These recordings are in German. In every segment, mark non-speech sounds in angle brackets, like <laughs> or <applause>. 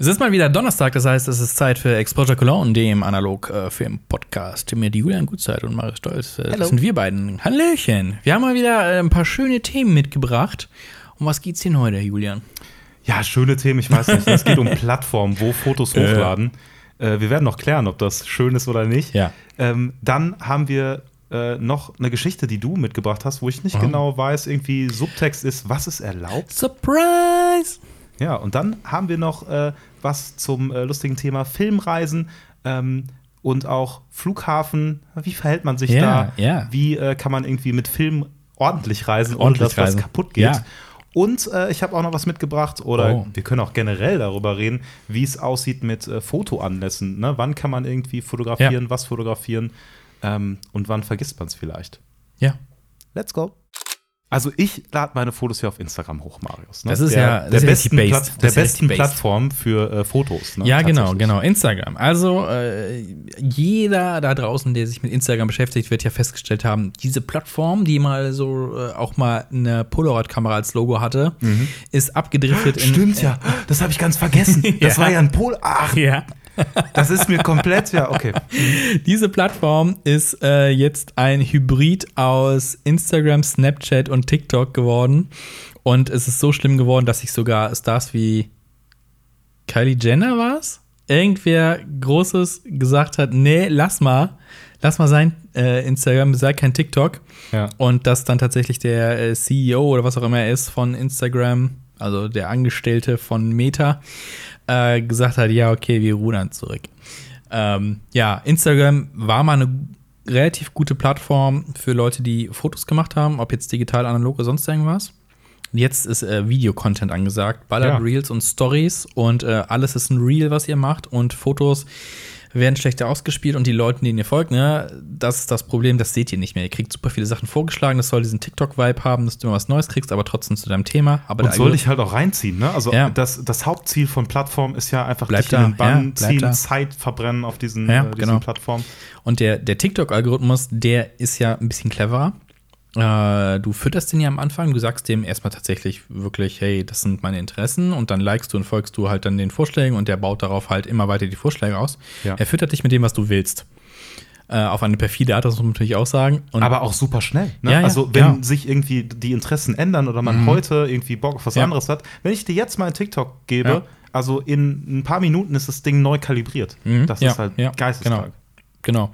Es ist mal wieder Donnerstag, das heißt, es ist Zeit für Exposure Cologne, dem Analog-Film-Podcast mit Julian Gutzeit und Marius Stolz. Äh, Hallo. Das sind wir beiden. Hallöchen. Wir haben mal wieder äh, ein paar schöne Themen mitgebracht. Um was geht's denn heute, Julian? Ja, schöne Themen, ich weiß nicht. Es geht um <laughs> Plattformen, wo Fotos hochladen. Äh, wir werden noch klären, ob das schön ist oder nicht. Ja. Ähm, dann haben wir äh, noch eine Geschichte, die du mitgebracht hast, wo ich nicht Oh. genau weiß, irgendwie Subtext ist, was ist erlaubt. Surprise! Ja, und dann haben wir noch äh, was zum äh, lustigen Thema Filmreisen ähm, und auch Flughafen. Wie verhält man sich Ja, da? ja. Wie äh, kann man irgendwie mit Film ordentlich reisen, Ordentlich ohne dass reisen. was kaputt geht? Ja. Und äh, ich habe auch noch was mitgebracht, oder Oh. wir können auch generell darüber reden, wie es aussieht mit äh, Fotoanlässen. Ne? Wann kann man irgendwie fotografieren, was fotografieren ähm, und wann vergisst man es vielleicht? Ja. Let's go. Also ich lade meine Fotos ja auf Instagram hoch, Marius. Ne? Das ist der, ja- das der ist ja besten, Platt, based. der ja besten based. Plattform für äh, Fotos. Ne? Ja, genau, genau. Instagram. Also, äh, jeder da draußen, der sich mit Instagram beschäftigt, wird ja festgestellt haben, diese Plattform, die mal so äh, auch mal eine Polaroid-Kamera als Logo hatte, ist abgedriftet in. Stimmt ja, das habe ich ganz vergessen. <laughs> Das Ja. war ja ein Pol. Ach, Ja. Das ist mir komplett, ja, okay. <laughs> Diese Plattform ist äh, jetzt ein Hybrid aus Instagram, Snapchat und TikTok geworden. Und es ist so schlimm geworden, dass sich sogar Stars wie Kylie Jenner war's, irgendwer Großes gesagt hat, nee, lass mal, lass mal sein äh, Instagram, sei kein TikTok. Ja. Und dass dann tatsächlich der äh, CEO oder was auch immer er ist von Instagram, also der Angestellte von Meta, äh, gesagt hat, ja, okay, wir rudern zurück. Ähm, ja, Instagram war mal eine relativ gute Plattform für Leute, die Fotos gemacht haben, ob jetzt digital, analog oder sonst irgendwas. Jetzt ist äh, Videocontent angesagt, ballert Ja. Reels und Stories und äh, alles ist ein Reel, was ihr macht und Fotos werden schlechter ausgespielt und die Leute, denen ihr folgt, ne, das ist das Problem, das seht ihr nicht mehr. Ihr kriegt super viele Sachen vorgeschlagen, das soll diesen TikTok-Vibe haben, dass du immer was Neues kriegst, aber trotzdem zu deinem Thema. Aber Und soll dich halt auch reinziehen, ne? Also Ja. das, das Hauptziel von Plattformen ist ja einfach Bleib dich da, in den Bann ja, ziehen, da. Zeit verbrennen auf diesen, Ja, äh, diesen genau. Plattformen. Und der, der TikTok-Algorithmus, der ist ja ein bisschen cleverer. Äh, du fütterst den ja am Anfang, du sagst dem erstmal tatsächlich wirklich, hey, das sind meine Interessen und dann likest du und folgst du halt dann den Vorschlägen und der baut darauf halt immer weiter die Vorschläge aus. Ja. Er füttert dich mit dem, was du willst. Äh, auf eine perfide Art, das muss man natürlich auch sagen. Und Aber auch super schnell. Ne? Ja, ja, also, wenn ja. sich irgendwie die Interessen ändern oder man heute irgendwie Bock auf was anderes hat, wenn ich dir jetzt mal einen TikTok gebe, also in ein paar Minuten ist das Ding neu kalibriert. Mhm. Das ist halt ja, geisteskrank. Genau.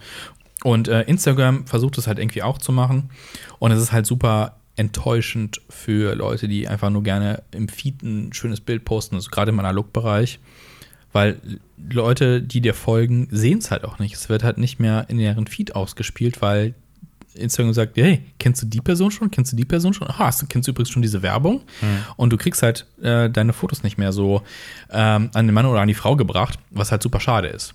Und äh, Instagram versucht es halt irgendwie auch zu machen. Und es ist halt super enttäuschend für Leute, die einfach nur gerne im Feed ein schönes Bild posten, also gerade im Analogbereich. Weil Leute, die dir folgen, sehen es halt auch nicht. Es wird halt nicht mehr in deren Feed ausgespielt, weil Instagram sagt, hey, kennst du die Person schon? Kennst du die Person schon? Ah, hast du, kennst du übrigens schon diese Werbung? Und du kriegst halt äh, deine Fotos nicht mehr so ähm, an den Mann oder an die Frau gebracht, was halt super schade ist.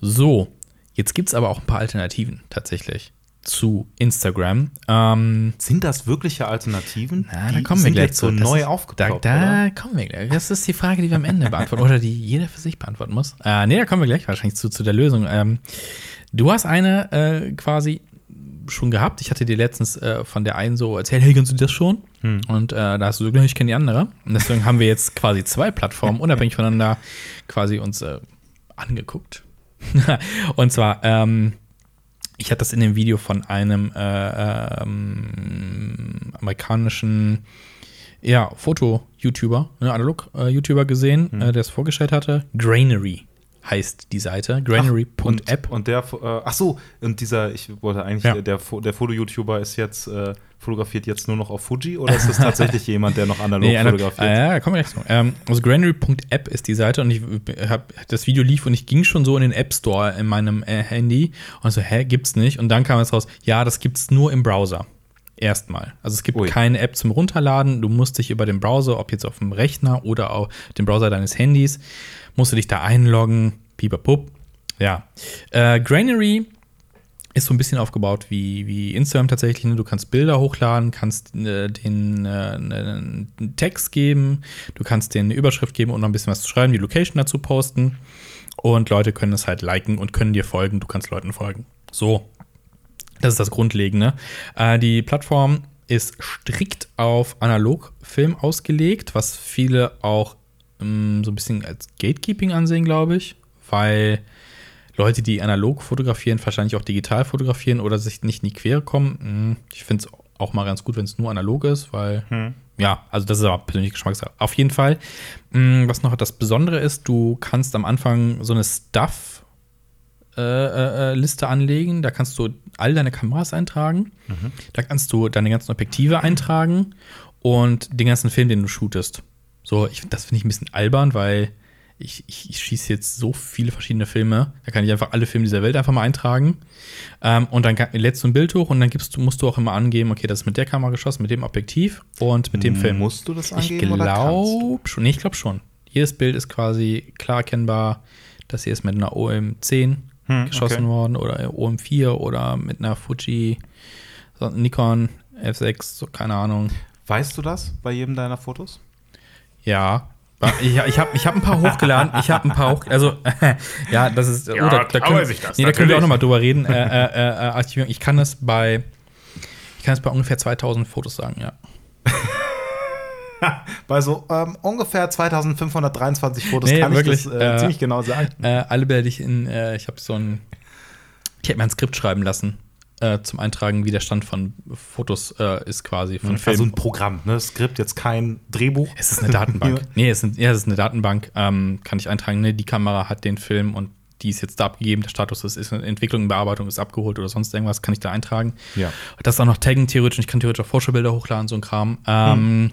So, jetzt gibt es aber auch ein paar Alternativen tatsächlich zu Instagram. Ähm, Sind das wirkliche Alternativen? na, da kommen wir gleich so zu. Das neu ist- aufgeploppt, Da, da kommen wir gleich. Das ist die Frage, die wir am Ende beantworten oder die jeder für sich beantworten muss. Äh, nee, da kommen wir gleich wahrscheinlich zu, zu der Lösung. Ähm, du hast eine äh, quasi schon gehabt. Ich hatte dir letztens äh, von der einen so erzählt, hey, kennst du das schon? Hm. Und äh, da hast du gesagt, ich kenne die andere. Und deswegen haben wir jetzt quasi zwei Plattformen <laughs> unabhängig voneinander quasi uns äh, angeguckt. <laughs> Und zwar, ähm, ich hatte das in dem Video von einem äh, ähm, amerikanischen ja, Foto-YouTuber, ne, Analog-YouTuber gesehen, Hm. äh, der es vorgestellt hatte. Grainery heißt die Seite. Grainery.app. Und, und der, äh, ach so, und dieser, ich wollte eigentlich, Ja. der, der Foto-YouTuber ist jetzt, äh, fotografiert jetzt nur noch auf Fuji oder ist das tatsächlich <laughs> jemand, der noch analog Nee, fotografiert? äh, ja, wir gleich zu. Ähm, also Granary.app ist die Seite und ich hab, das Video lief und ich ging schon so in den App Store in meinem äh, Handy und so, hä, gibt's nicht? Und dann kam es raus, ja, das gibt's nur im Browser. Erstmal. Also es gibt Ui. keine App zum Runterladen. Du musst dich über den Browser, ob jetzt auf dem Rechner oder auf dem Browser deines Handys, musst du dich da einloggen. Pipapup. Ja. Äh, Granary ist so ein bisschen aufgebaut wie, wie Instagram tatsächlich. ne? Du kannst Bilder hochladen, kannst äh, den äh, einen Text geben, du kannst denen eine Überschrift geben und noch ein bisschen was zu schreiben, die Location dazu posten. Und Leute können es halt liken und können dir folgen. Du kannst Leuten folgen. So. Das ist das Grundlegende. Äh, die Plattform ist strikt auf Analogfilm ausgelegt, was viele auch ähm, so ein bisschen als Gatekeeping ansehen, glaube ich, weil Leute, die analog fotografieren, wahrscheinlich auch digital fotografieren oder sich nicht in die Quere kommen. Hm, ich finde es auch mal ganz gut, wenn es nur analog ist, weil hm. ja, also das ist aber persönlich Geschmackssache. Auf jeden Fall. Hm, was noch das Besondere ist, du kannst am Anfang so eine Stuff äh, äh, Liste anlegen. Da kannst du all deine Kameras eintragen. Mhm. Da kannst du deine ganzen Objektive eintragen und den ganzen Film, den du shootest. So, ich, das finde ich ein bisschen albern, weil ich, ich, ich schieße jetzt so viele verschiedene Filme. Da kann ich einfach alle Filme dieser Welt einfach mal eintragen. Ähm, und dann lädst du ein Bild hoch und dann gibst, musst du auch immer angeben, okay, das ist mit der Kamera geschossen, mit dem Objektiv und mit dem Film. Musst du das angeben? Ich glaube schon. Nee, ich glaube schon. Jedes Bild ist quasi klar erkennbar. Das hier ist mit einer OM10 hm, geschossen okay. worden oder OM4 oder mit einer Fuji, Nikon F6, so, keine Ahnung. Weißt du das bei jedem deiner Fotos? Ja. Ich, ich habe ich hab ein paar hochgeladen. Ich habe ein paar hoch, also <laughs> ja, das ist. Ja, oh, da, da, können, ich das, nee, da können wir auch nochmal drüber reden. Äh, äh, äh, ich kann es bei, ich kann es bei ungefähr 2000 Fotos sagen, ja. <laughs> bei so ähm, ungefähr 2523 Fotos nee, kann wirklich, ich das äh, ziemlich genau sagen. Äh, alle Bilder, die ich in, äh, ich habe so ein, ich habe mir ein Skript schreiben lassen äh, zum Eintragen, wie der Stand von Fotos äh, ist quasi von Film. Also ein Programm, ne? Skript, jetzt kein Drehbuch. Es ist eine Datenbank. <laughs> nee, es ist, ja, es ist eine Datenbank. Ähm, kann ich eintragen, ne? Die Kamera hat den Film und die ist jetzt da abgegeben, der Status ist, ist in Entwicklung, Bearbeitung ist abgeholt oder sonst irgendwas, kann ich da eintragen. Ja. Das auch noch taggen theoretisch, ich kann theoretisch auch Vorschaubilder hochladen, so ein Kram. Ähm,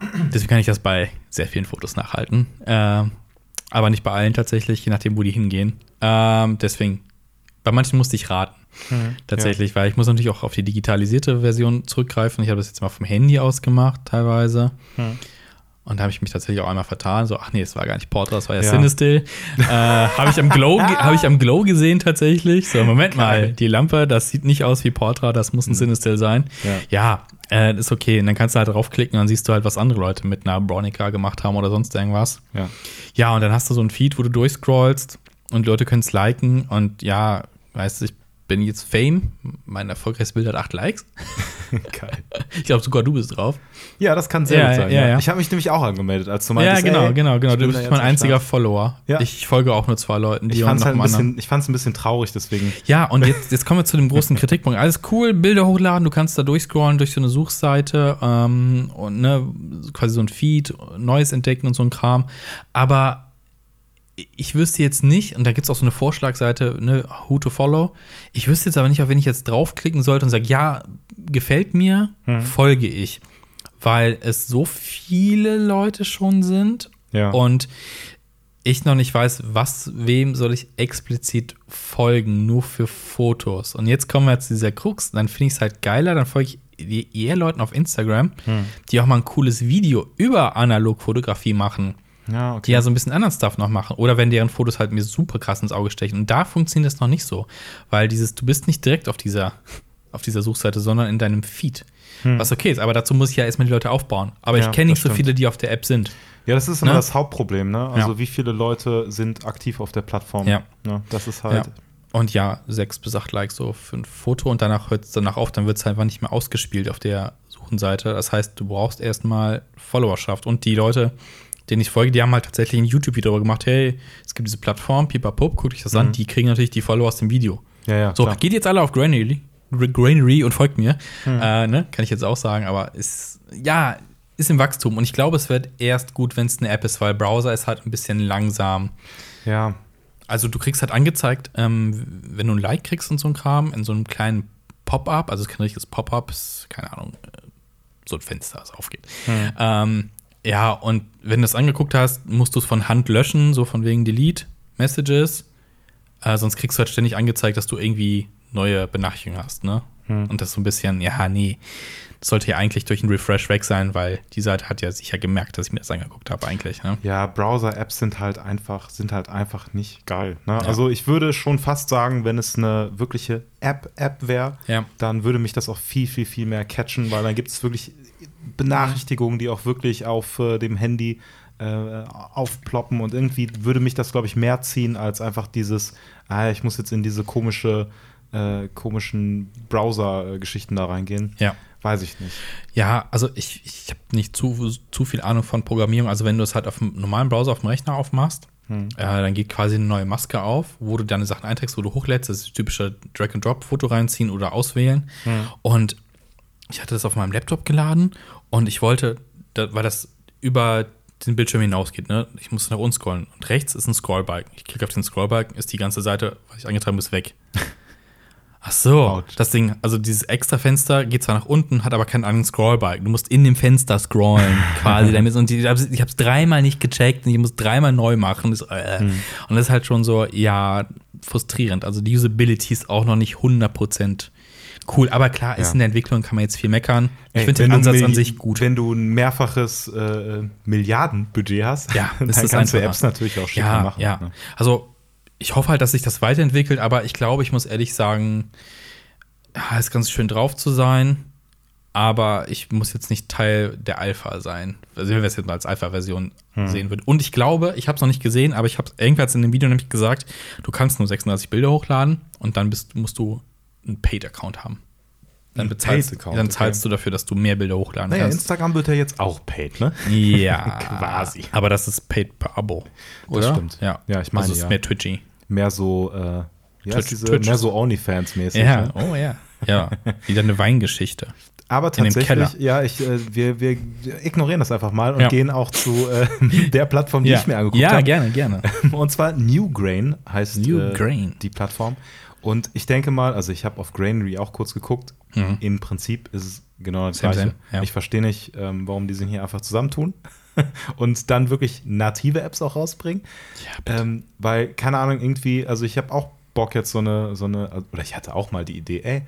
hm. Deswegen kann ich das bei sehr vielen Fotos nachhalten. Äh, aber nicht bei allen tatsächlich, je nachdem, wo die hingehen. Ähm, deswegen, bei manchen musste ich raten. Mhm, tatsächlich, ja. weil ich muss natürlich auch auf die digitalisierte Version zurückgreifen. Ich habe das jetzt mal vom Handy aus gemacht, teilweise. Mhm. Und da habe ich mich tatsächlich auch einmal vertan. So, ach nee, es war gar nicht Portra, das war ja, ja. Cinestill. äh, habe ich, am Glow, <laughs> hab ich am Glow gesehen tatsächlich. So, Moment mal, die Lampe, das sieht nicht aus wie Portra, das muss ein mhm. Cinestill sein. Ja, ja äh, ist okay. Und dann kannst du halt draufklicken und dann siehst du halt, was andere Leute mit einer Bronica gemacht haben oder sonst irgendwas. Ja. Ja, und dann hast du so ein Feed, wo du durchscrollst und Leute können es liken. Und ja, weißt du, ich bin jetzt Fame. Mein erfolgreiches Bild hat acht Likes. <laughs> Geil. <laughs> Ich glaube, sogar du bist drauf. Ja, das kann sehr ja, gut sein. Ja, ja. Ich habe mich nämlich auch angemeldet, als du meintest, Ja, genau, ey, genau, genau. Du bist mein einziger Follower. Ich folge auch nur zwei Leuten, die ich fand's halt ein bisschen, Ich fand es ein bisschen traurig, deswegen. Ja, und <laughs> jetzt, jetzt kommen wir zu dem großen Kritikpunkt. Alles cool, Bilder hochladen, du kannst da durchscrollen durch so eine Suchseite ähm, und ne, quasi so ein Feed, Neues entdecken und so ein Kram. Aber ich wüsste jetzt nicht, und da gibt es auch so eine Vorschlagseite, ne, Who to Follow. Ich wüsste jetzt aber nicht, wenn ich jetzt draufklicken sollte und sage, ja, gefällt mir, hm. folge ich. Weil es so viele Leute schon sind ja. und ich noch nicht weiß, was, wem soll ich explizit folgen, nur für Fotos. Und jetzt kommen wir zu dieser Krux, dann finde ich es halt geiler, dann folge ich eher Leuten auf Instagram, hm. die auch mal ein cooles Video über Analogfotografie machen ja, okay. die ja so ein bisschen anderen Stuff noch machen. Oder wenn deren Fotos halt mir super krass ins Auge stechen. Und da funktioniert das noch nicht so. Weil dieses, du bist nicht direkt auf dieser, auf dieser Suchseite, sondern in deinem Feed. Hm. Was okay ist, aber dazu muss ich ja erstmal die Leute aufbauen. Aber ja, ich kenne nicht so viele, die auf der App sind. Ja, das ist immer ne? das Hauptproblem, ne? Also ja. wie viele Leute sind aktiv auf der Plattform. Ja. Ne? Das ist halt. Ja. Und ja, sechs bis acht Likes so für ein Foto und danach hört es danach auf, dann wird es halt einfach nicht mehr ausgespielt auf der Suchenseite. Das heißt, du brauchst erstmal Followerschaft. Und die Leute, denen ich folge, die haben halt tatsächlich ein YouTube-Video darüber gemacht, hey, es gibt diese Plattform, Pipapup, guckt euch das mhm. an, die kriegen natürlich die Follower aus dem Video. Ja, ja, so, klar. geht jetzt alle auf Granary, Granary und folgt mir. Mhm. Äh, ne? Kann ich jetzt auch sagen, aber ist, ja, ist im Wachstum. Und ich glaube, es wird erst gut, wenn es eine App ist, weil Browser ist halt ein bisschen langsam. Ja. Also du kriegst halt angezeigt, ähm, wenn du ein Like kriegst und so ein Kram, in so einem kleinen Pop-up, also es ist kein richtiges Pop-up, keine Ahnung, äh, so ein Fenster, das aufgeht. Mhm. Ähm, ja, und wenn du es angeguckt hast, musst du es von Hand löschen, so von wegen Delete Messages. Äh, sonst kriegst du halt ständig angezeigt, dass du irgendwie neue Benachrichtigungen hast, ne? Hm. Und das so ein bisschen, ja, nee, das sollte ja eigentlich durch einen Refresh weg sein, weil die Seite hat ja sicher gemerkt, dass ich mir das angeguckt habe, eigentlich. Ne? Ja, Browser-Apps sind halt einfach, sind halt einfach nicht geil. Ne? Ja. Also ich würde schon fast sagen, wenn es eine wirkliche App-App wäre, ja. dann würde mich das auch viel, viel, viel mehr catchen, weil dann gibt es wirklich Benachrichtigungen, die auch wirklich auf äh, dem Handy äh, aufploppen und irgendwie würde mich das, glaube ich, mehr ziehen als einfach dieses, ah, ich muss jetzt in diese komische äh, komischen Browser-Geschichten da reingehen. Ja. Weiß ich nicht. Ja, also ich, ich habe nicht zu, zu viel Ahnung von Programmierung. Also wenn du es halt auf dem normalen Browser auf dem Rechner aufmachst, hm. äh, dann geht quasi eine neue Maske auf, wo du deine Sachen einträgst, wo du hochlädst, das ist typische Drag-and-Drop-Foto reinziehen oder auswählen. Hm. Und ich hatte das auf meinem Laptop geladen und ich wollte, weil das über den Bildschirm hinausgeht, ne? Ich muss nach unten scrollen. Und rechts ist ein Scrollbalken. Ich klicke auf den Scrollbalken, ist die ganze Seite, was ich eingetragen habe, weg. <laughs> Ach so, Ouch. das Ding, also dieses extra Fenster geht zwar nach unten, hat aber keinen anderen Scrollbalken. Du musst in dem Fenster scrollen, <laughs> quasi damit. Und ich habe es dreimal nicht gecheckt und ich muss dreimal neu machen. Das, äh. hm. Und das ist halt schon so, ja, frustrierend. Also die Usability ist auch noch nicht 100% cool. Aber klar, ist ja. in der Entwicklung, kann man jetzt viel meckern. Ich finde den Ansatz an sich gut. Wenn du ein mehrfaches äh, Milliardenbudget hast, ja, <laughs> dann kannst du Apps natürlich auch schicker ja, machen. Ja, ne? also ich hoffe halt, dass sich das weiterentwickelt, aber ich glaube, ich muss ehrlich sagen, ist ganz schön drauf zu sein, aber ich muss jetzt nicht Teil der Alpha sein. Also wenn wir es jetzt mal als Alpha-Version hm. sehen würden. Und ich glaube, ich habe es noch nicht gesehen, aber ich habe irgendwann in dem Video nämlich gesagt, du kannst nur 36 Bilder hochladen und dann bist, musst du einen Paid-Account haben. Dann, bezahlst, dann zahlst okay. du dafür, dass du mehr Bilder hochladen naja, kannst. Instagram wird ja jetzt auch paid, ne? Ja. <laughs> Quasi. Aber das ist paid per Abo. Oder? Das stimmt. Ja, ja ich meine. Also es ist ja. mehr Twitchy. Mehr so, äh, Twitch, diese, Twitch. mehr so OnlyFans-mäßig. Ja, ne? oh ja. Ja, wieder eine Weingeschichte. Aber tatsächlich, ja, ich, äh, wir, wir ignorieren das einfach mal und ja. gehen auch zu äh, <laughs> der Plattform, die ja. ich mir angeguckt habe. Ja, gerne, gerne. <laughs> Und zwar Newgrain heißt New äh, die Plattform. Und ich denke mal, also ich habe auf Grainery auch kurz geguckt. Mhm. Im Prinzip ist es genau das Gleiche. Ja. Ich verstehe nicht, ähm, warum die sich hier einfach zusammentun <laughs> und dann wirklich native Apps auch rausbringen. Ja, ähm, weil, keine Ahnung, irgendwie, also ich habe auch Bock jetzt so eine, so eine, oder ich hatte auch mal die Idee, ey,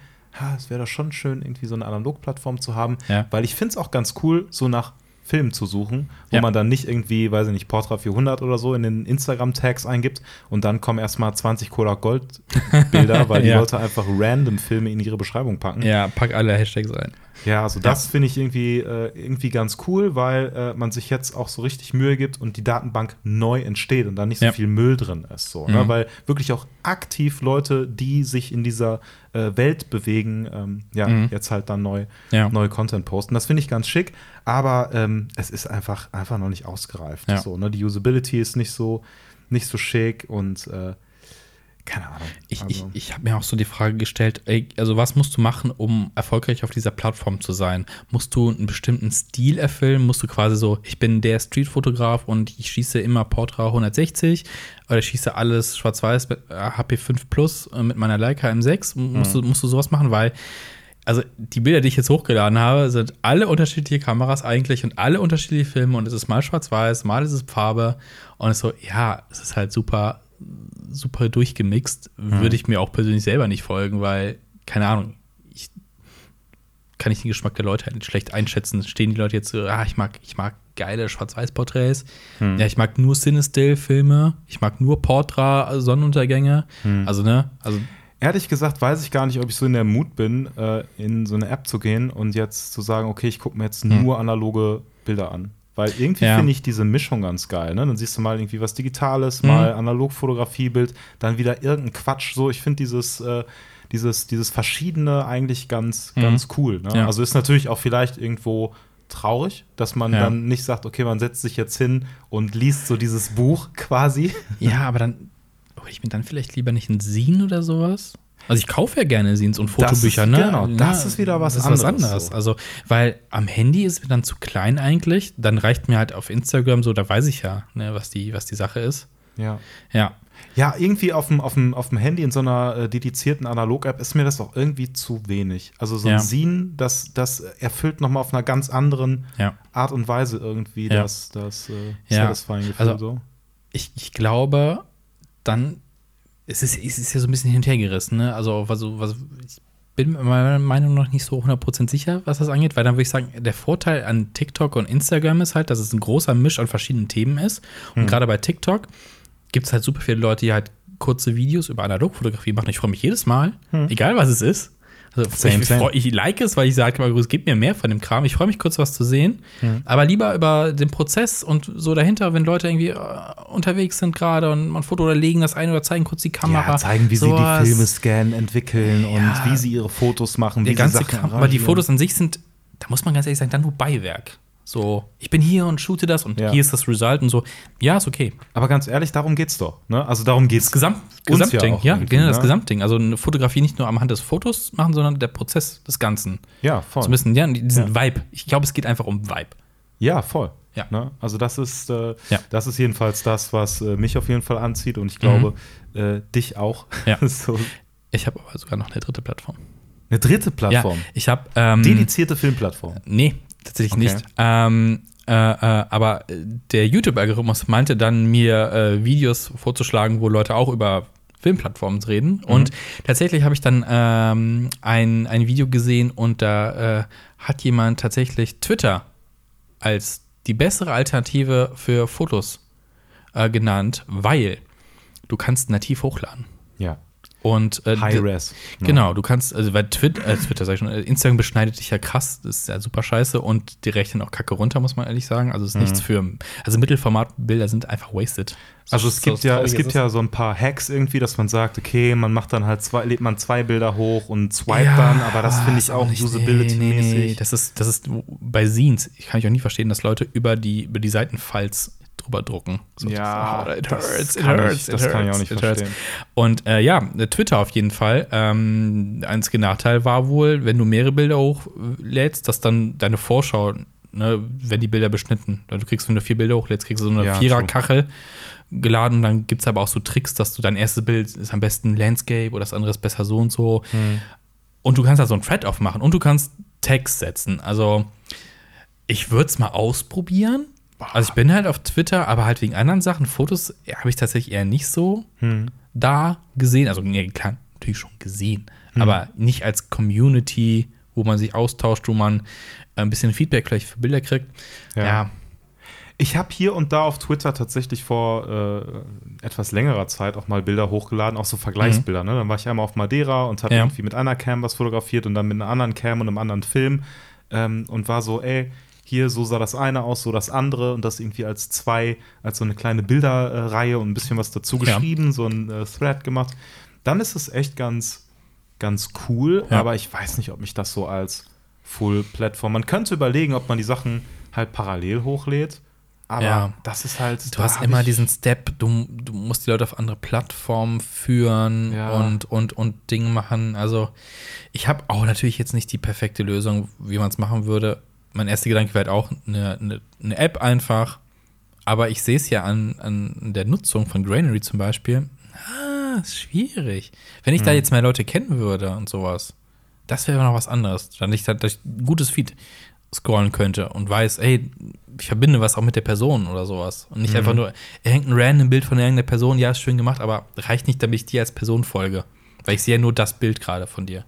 es wäre doch schon schön, irgendwie so eine Analogplattform zu haben, ja. weil ich finde es auch ganz cool, so nach Film zu suchen, wo ja. man dann nicht irgendwie, weiß ich nicht, Portra 400 oder so in den Instagram-Tags eingibt und dann kommen erstmal 20 Cola Gold-Bilder, <laughs> weil die ja. Leute einfach random Filme in ihre Beschreibung packen. Ja, pack alle Hashtags ein. Ja, also das ja. finde ich irgendwie, äh, irgendwie ganz cool, weil äh, man sich jetzt auch so richtig Mühe gibt und die Datenbank neu entsteht und da nicht so ja. viel Müll drin ist. So, ne? mhm. ne? Weil wirklich auch aktiv Leute, die sich in dieser äh, Welt bewegen, ähm, ja, mhm. jetzt halt dann neu, ja. neue Content posten. Das finde ich ganz schick, aber ähm, es ist einfach, einfach noch nicht ausgereift. So, ne? Die Usability ist nicht so, nicht so schick und äh, keine Ahnung. Ich, also. ich, ich habe mir auch so die Frage gestellt, ey, also was musst du machen, um erfolgreich auf dieser Plattform zu sein? Musst du einen bestimmten Stil erfüllen? Musst du quasi so, ich bin der Streetfotograf und ich schieße immer Portra 160 oder ich schieße alles schwarz-weiß mit HP5 äh, Plus äh, mit meiner Leica M6? Musst, mhm. du, musst du sowas machen? Weil also die Bilder, die ich jetzt hochgeladen habe, sind alle unterschiedliche Kameras eigentlich und alle unterschiedliche Filme und es ist mal schwarz-weiß, mal ist es Farbe und es ist so, ja, es ist halt super super durchgemixt, mhm. würde ich mir auch persönlich selber nicht folgen, weil, keine Ahnung, ich kann ich den Geschmack der Leute halt schlecht einschätzen. Stehen die Leute jetzt so, ah, ich mag, ich mag geile Schwarz-Weiß-Porträts. Hm. Ja, ich mag nur Cinestill-Filme. Ich mag nur Portra-Sonnenuntergänge. Hm. Also, ne? Also. Ehrlich gesagt weiß ich gar nicht, ob ich so in der Mut bin, äh, in so eine App zu gehen und jetzt zu sagen, okay, ich gucke mir jetzt hm. nur analoge Bilder an. Weil irgendwie ja. finde ich diese Mischung ganz geil. Ne? Dann siehst du mal irgendwie was Digitales, mhm. mal Analogfotografiebild, dann wieder irgendein Quatsch. So, ich finde dieses, äh, dieses, dieses Verschiedene eigentlich ganz, mhm. ganz cool. Ne? Ja. Also ist natürlich auch vielleicht irgendwo traurig, dass man ja. dann nicht sagt, okay, man setzt sich jetzt hin und liest so dieses Buch quasi. Ja, aber dann hole ich mir dann vielleicht lieber nicht ein Zine oder sowas. Also ich kaufe ja gerne Scenes und Fotobücher, ist, ne? Genau, das ja, ist wieder was, ist anderes, was anderes. So. Also, weil am Handy ist mir dann zu klein eigentlich. Dann reicht mir halt auf Instagram so, da weiß ich ja, ne, was, die, was die Sache ist. Ja. Ja. Ja, irgendwie auf dem, auf dem, auf dem Handy in so einer äh, dedizierten Analog-App ist mir das auch irgendwie zu wenig. Also so ein ja. Scene, das, das erfüllt noch mal auf einer ganz anderen ja. Art und Weise irgendwie ja. das, das äh, Satisfying-Gefühl. Also, so. ich, ich glaube, dann es ist, es ist ja so ein bisschen hinterhergerissen, ne? Also, was, was, ich bin meiner Meinung nach nicht so 100% sicher, was das angeht, weil dann würde ich sagen, der Vorteil an TikTok und Instagram ist halt, dass es ein großer Misch an verschiedenen Themen ist. Und hm. gerade bei TikTok gibt es halt super viele Leute, die halt kurze Videos über Analogfotografie machen. Ich freue mich jedes Mal, hm. egal was es ist. Also same, ich, same. ich, like es, weil ich sage immer, es gibt mir mehr von dem Kram. Ich freue mich kurz, was zu sehen. Mhm. Aber lieber über den Prozess und so dahinter, wenn Leute irgendwie uh, unterwegs sind gerade und man Foto oder legen das ein oder zeigen kurz die Kamera. Ja, zeigen, wie so sie die Filme scannen, entwickeln ja. und wie sie ihre Fotos machen, wie der sie Sachen Kram, Aber die Fotos an sich sind, da muss man ganz ehrlich sagen, dann nur Beiwerk. So, ich bin hier und shoote das und ja. hier ist das Result und so. Ja, ist okay. Aber ganz ehrlich, darum geht's doch. Ne? Also darum geht's. Das Gesamt, Gesamtding, ja, ja genau, das ne? Gesamtding. Also eine Fotografie nicht nur am Hand des Fotos machen, sondern der Prozess des Ganzen. Ja, voll. So ein bisschen, ja, diesen ja. Vibe. Ich glaube, es geht einfach um Vibe. Ja, voll. Ja. Ne? Also das ist, äh, ja. das ist jedenfalls das, was äh, mich auf jeden Fall anzieht und ich glaube, mhm. äh, dich auch. Ja. <laughs> so. Ich habe aber sogar noch eine dritte Plattform. Eine dritte Plattform? Ja, ich habe ähm, Dedizierte Filmplattform? Nee, tatsächlich okay. nicht. Ähm, äh, äh, aber der YouTube-Algorithmus meinte dann, mir äh, Videos vorzuschlagen, wo Leute auch über Filmplattformen reden. Mhm. Und tatsächlich habe ich dann ähm, ein, ein Video gesehen und da äh, hat jemand tatsächlich Twitter als die bessere Alternative für Fotos äh, genannt, weil du kannst nativ hochladen. Ja. Und äh, High Res. Genau, du kannst, also weil Twitter, äh, Twitter sag ich schon, Instagram beschneidet dich ja krass, das ist ja super scheiße und die rechnen auch Kacke runter, muss man ehrlich sagen. Also es ist mhm. nichts für, also Mittelformatbilder sind einfach wasted. Also es gibt so ja, es gibt ja so ein paar Hacks irgendwie, dass man sagt, okay, man macht dann halt zwei, lädt man zwei Bilder hoch und swipe ja, dann, aber das finde ich auch usability-mäßig. Nee, nee, nee, das ist, das ist bei Scenes, ich kann ich auch nie verstehen, dass Leute über die, über die Seitenfalls drüber drucken. So, ja, oh, it hurts, it hurts, ich, it das hurts, kann ich auch nicht verstehen. Und äh, ja, Twitter auf jeden Fall. Ähm, einzige Nachteil war wohl, wenn du mehrere Bilder hochlädst, dass dann deine Vorschau, ne, wenn die Bilder beschnitten. Du kriegst, wenn du vier Bilder hochlädst, kriegst du so eine ja, Viererkachel geladen. Dann gibt es aber auch so Tricks, dass du dein erstes Bild ist am besten Landscape oder das andere ist besser so und so. Hm. Und du kannst da so ein Thread aufmachen und du kannst Text setzen. Also ich würde es mal ausprobieren. Also ich bin halt auf Twitter, aber halt wegen anderen Sachen. Fotos habe ich tatsächlich eher nicht so hm. da gesehen. Also nee, klar, natürlich schon gesehen, hm. aber nicht als Community, wo man sich austauscht, wo man ein bisschen Feedback vielleicht für Bilder kriegt. Ja. ja. Ich habe hier und da auf Twitter tatsächlich vor äh, etwas längerer Zeit auch mal Bilder hochgeladen, auch so Vergleichsbilder. Mhm. Ne? Dann war ich einmal auf Madeira und habe ja. irgendwie mit einer Cam was fotografiert und dann mit einer anderen Cam und einem anderen Film ähm, und war so, ey, hier so sah das eine aus, so das andere und das irgendwie als zwei, als so eine kleine Bilderreihe und ein bisschen was dazu geschrieben, ja. so ein äh, Thread gemacht. Dann ist es echt ganz, ganz cool, ja. aber ich weiß nicht, ob mich das so als Full-Plattform. Man könnte überlegen, ob man die Sachen halt parallel hochlädt. Aber ja. das ist halt. Du hast immer diesen Step, du, du musst die Leute auf andere Plattformen führen ja. und, und, und Dinge machen. Also, ich habe auch natürlich jetzt nicht die perfekte Lösung, wie man es machen würde mein erster Gedanke wäre halt auch eine, eine, eine, App einfach. Aber ich sehe es ja an, an der Nutzung von Granary zum Beispiel. Ah, ist schwierig. Wenn ich hm. da jetzt mehr Leute kennen würde und sowas, das wäre noch was anderes. Dann ich halt durch ein gutes Feed scrollen könnte und weiß, ey, ich verbinde was auch mit der Person oder sowas. Und nicht mhm. einfach nur, er hängt ein random Bild von irgendeiner Person, ja, ist schön gemacht, aber reicht nicht, damit ich dir als Person folge. Weil ich sehe ja nur das Bild gerade von dir.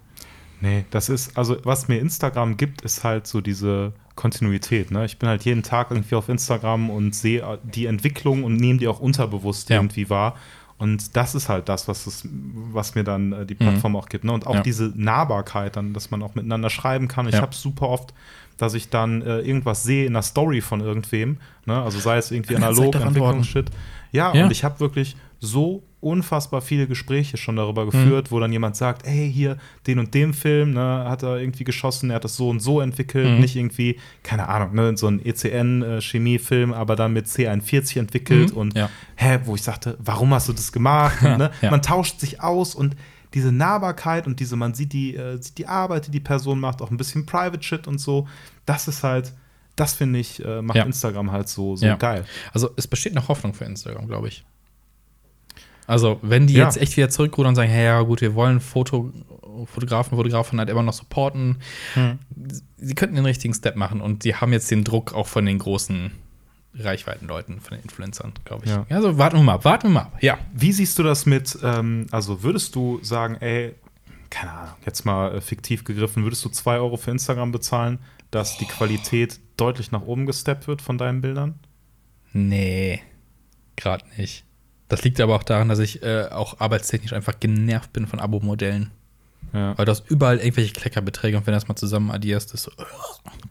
Nee, das ist, also was mir Instagram gibt, ist halt so diese Kontinuität. Ne? Ich bin halt jeden Tag irgendwie auf Instagram und sehe die Entwicklung und nehme die auch unterbewusst ja. irgendwie wahr. Und das ist halt das, was, es, was mir dann äh, die Plattform mhm. auch gibt. Ne? Und auch ja. diese Nahbarkeit, dann, dass man auch miteinander schreiben kann. Ich ja. habe super oft, dass ich dann äh, irgendwas sehe in der Story von irgendwem. Ne? Also sei es irgendwie analog, Entwicklungsshit. Ja, ja, und ich habe wirklich so unfassbar viele Gespräche schon darüber geführt, mhm. wo dann jemand sagt, ey, hier, den und dem Film, ne, hat er irgendwie geschossen, er hat das so und so entwickelt, mhm. nicht irgendwie, keine Ahnung, ne, so ein ECN-Chemiefilm, aber dann mit C41 entwickelt mhm. und ja. hä, wo ich sagte, warum hast du das gemacht? <laughs> und, ne? ja. Man tauscht sich aus und diese Nahbarkeit und diese, man sieht die, äh, sieht die Arbeit, die die Person macht, auch ein bisschen Private Shit und so, das ist halt, das finde ich, äh, macht ja. Instagram halt so, so geil. Also es besteht noch Hoffnung für Instagram, glaube ich. Also, wenn die ja. jetzt echt wieder zurückrudern und sagen, hey, ja gut, wir wollen Foto, Fotografen, Fotografen halt immer noch supporten, hm. sie könnten den richtigen Step machen und die haben jetzt den Druck auch von den großen Reichweitenleuten, von den Influencern, glaube ich. Ja. Also warten wir mal ab, warten wir mal ab. Ja. Wie siehst du das mit, ähm, also würdest du sagen, ey, keine Ahnung, jetzt mal äh, fiktiv gegriffen, würdest du 2 Euro für Instagram bezahlen, dass oh. die Qualität deutlich nach oben gesteppt wird von deinen Bildern? Nee, gerade nicht. Das liegt aber auch daran, dass ich äh, auch arbeitstechnisch einfach genervt bin von Abo-Modellen. Ja. Weil du hast überall irgendwelche Kleckerbeträge und wenn du das mal zusammen addierst, ist so,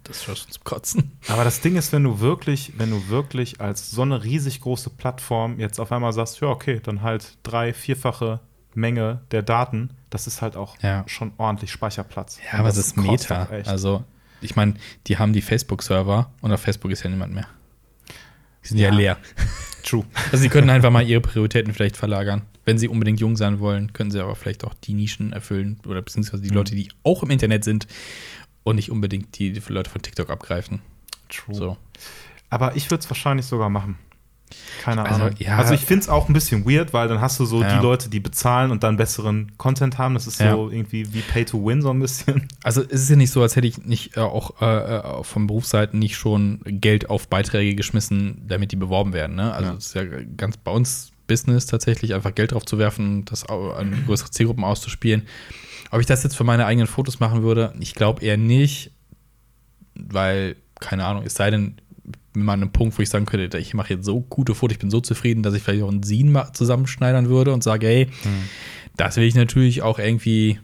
das ist schon zum Kotzen. Aber das Ding ist, wenn du wirklich, wenn du wirklich als so eine riesig große Plattform jetzt auf einmal sagst, ja, okay, dann halt drei, vierfache Menge der Daten, das ist halt auch ja. schon ordentlich Speicherplatz. Ja, aber es ist Meta. Also, ich meine, die haben die Facebook-Server und auf Facebook ist ja niemand mehr. Die sind ja, ja leer. True. Also, sie können einfach mal ihre Prioritäten vielleicht verlagern. Wenn sie unbedingt jung sein wollen, können sie aber vielleicht auch die Nischen erfüllen oder beziehungsweise die mhm. Leute, die auch im Internet sind und nicht unbedingt die, die Leute von TikTok abgreifen. True. So. Aber ich würde es wahrscheinlich sogar machen. Keine also, Ahnung. Ja. Also ich finde es auch ein bisschen weird, weil dann hast du so ja. die Leute, die bezahlen und dann besseren Content haben. Das ist ja. so irgendwie wie Pay to Win so ein bisschen. Also es ist ja nicht so, als hätte ich nicht äh, auch äh, äh von Berufsseiten nicht schon Geld auf Beiträge geschmissen, damit die beworben werden. Ne? Also es ist ja ganz bei uns Business tatsächlich, einfach Geld drauf zu werfen, das an größere Zielgruppen auszuspielen. Ob ich das jetzt für meine eigenen Fotos machen würde, ich glaube eher nicht, weil, keine Ahnung, es sei denn, mal an einem Punkt, wo ich sagen könnte, ich mache jetzt so gute Fotos, ich bin so zufrieden, dass ich vielleicht auch einen Scene zusammenschneidern würde und sage, hey, mhm. das will ich natürlich auch irgendwie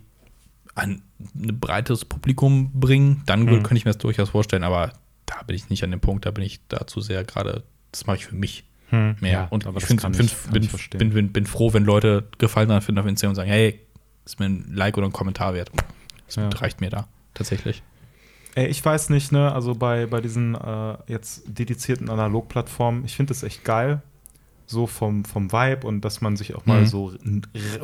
an ein breites Publikum bringen. Dann mhm. könnte ich mir das durchaus vorstellen, aber da bin ich nicht an dem Punkt, da bin ich dazu sehr gerade, das mache ich für mich hm. mehr. Ja, und ich, find, find, ich bin, bin, bin, froh, wenn Leute Gefallen daran finden auf Instagram und sagen, hey, ist mir ein Like oder ein Kommentar wert. Das ja. reicht mir da, tatsächlich. Ey, ich weiß nicht, ne, also bei, bei diesen äh, jetzt dedizierten Analogplattformen, ich finde das echt geil, so vom, vom Vibe und dass man sich auch mal mhm. so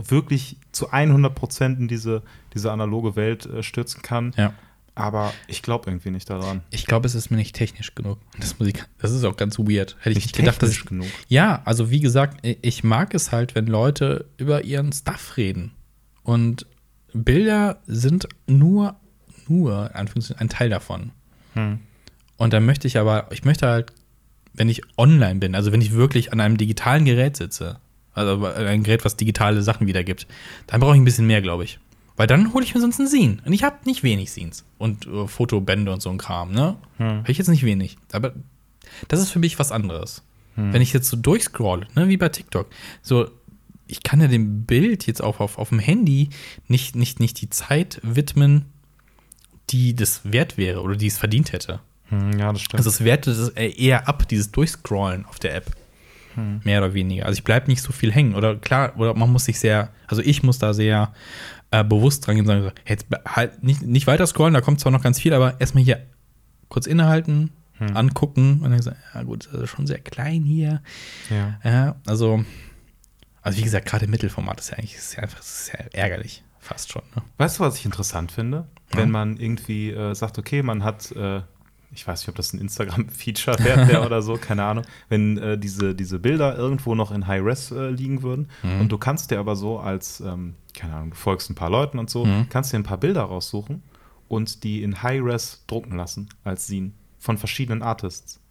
wirklich zu 100 Prozent in diese, diese analoge Welt äh, stürzen kann. Ja. Aber ich glaube irgendwie nicht daran. Ich glaube, es ist mir nicht technisch genug. Das, Musik, das ist auch ganz weird. Hätte ich nicht gedacht, dass ich, genug. Ja, also wie gesagt, ich mag es halt, wenn Leute über ihren Stuff reden. Und Bilder sind nur nur ein Teil davon. Hm. Und dann möchte ich aber, ich möchte halt, wenn ich online bin, also wenn ich wirklich an einem digitalen Gerät sitze, also ein Gerät, was digitale Sachen wiedergibt, dann brauche ich ein bisschen mehr, glaube ich. Weil dann hole ich mir sonst einen Scene. Und ich habe nicht wenig Scenes. Und uh, Fotobände und so ein Kram, ne? Hm. Habe ich jetzt nicht wenig. Aber das ist für mich was anderes. Hm. Wenn ich jetzt so durchscroll, ne, wie bei TikTok, so, ich kann ja dem Bild jetzt auch auf, auf dem Handy nicht, nicht, nicht die Zeit widmen, die das wert wäre oder die es verdient hätte. Hm, ja, das stimmt. Also es wertet es eher ab, dieses Durchscrollen auf der App. Hm. Mehr oder weniger. Also ich bleibe nicht so viel hängen. Oder klar, oder man muss sich sehr, also ich muss da sehr äh, bewusst dran gehen und sagen, jetzt halt nicht, nicht weiter scrollen, da kommt zwar noch ganz viel, aber erstmal hier kurz innehalten, hm. angucken und dann sagen, ja gut, das ist schon sehr klein hier. Ja. ja also, also wie gesagt, gerade Mittelformat ist ja eigentlich ist ja einfach ist ja ärgerlich, fast schon. Ne? Weißt du, was ich interessant finde? Wenn man irgendwie äh, sagt, okay, man hat, äh, ich weiß nicht, ob das ein Instagram-Feature wäre <laughs> oder so, keine Ahnung, wenn äh, diese, diese Bilder irgendwo noch in High-Res äh, liegen würden mhm. und du kannst dir aber so als, ähm, keine Ahnung, du folgst ein paar Leuten und so, mhm. kannst dir ein paar Bilder raussuchen und die in High-Res drucken lassen als Scene von verschiedenen Artists.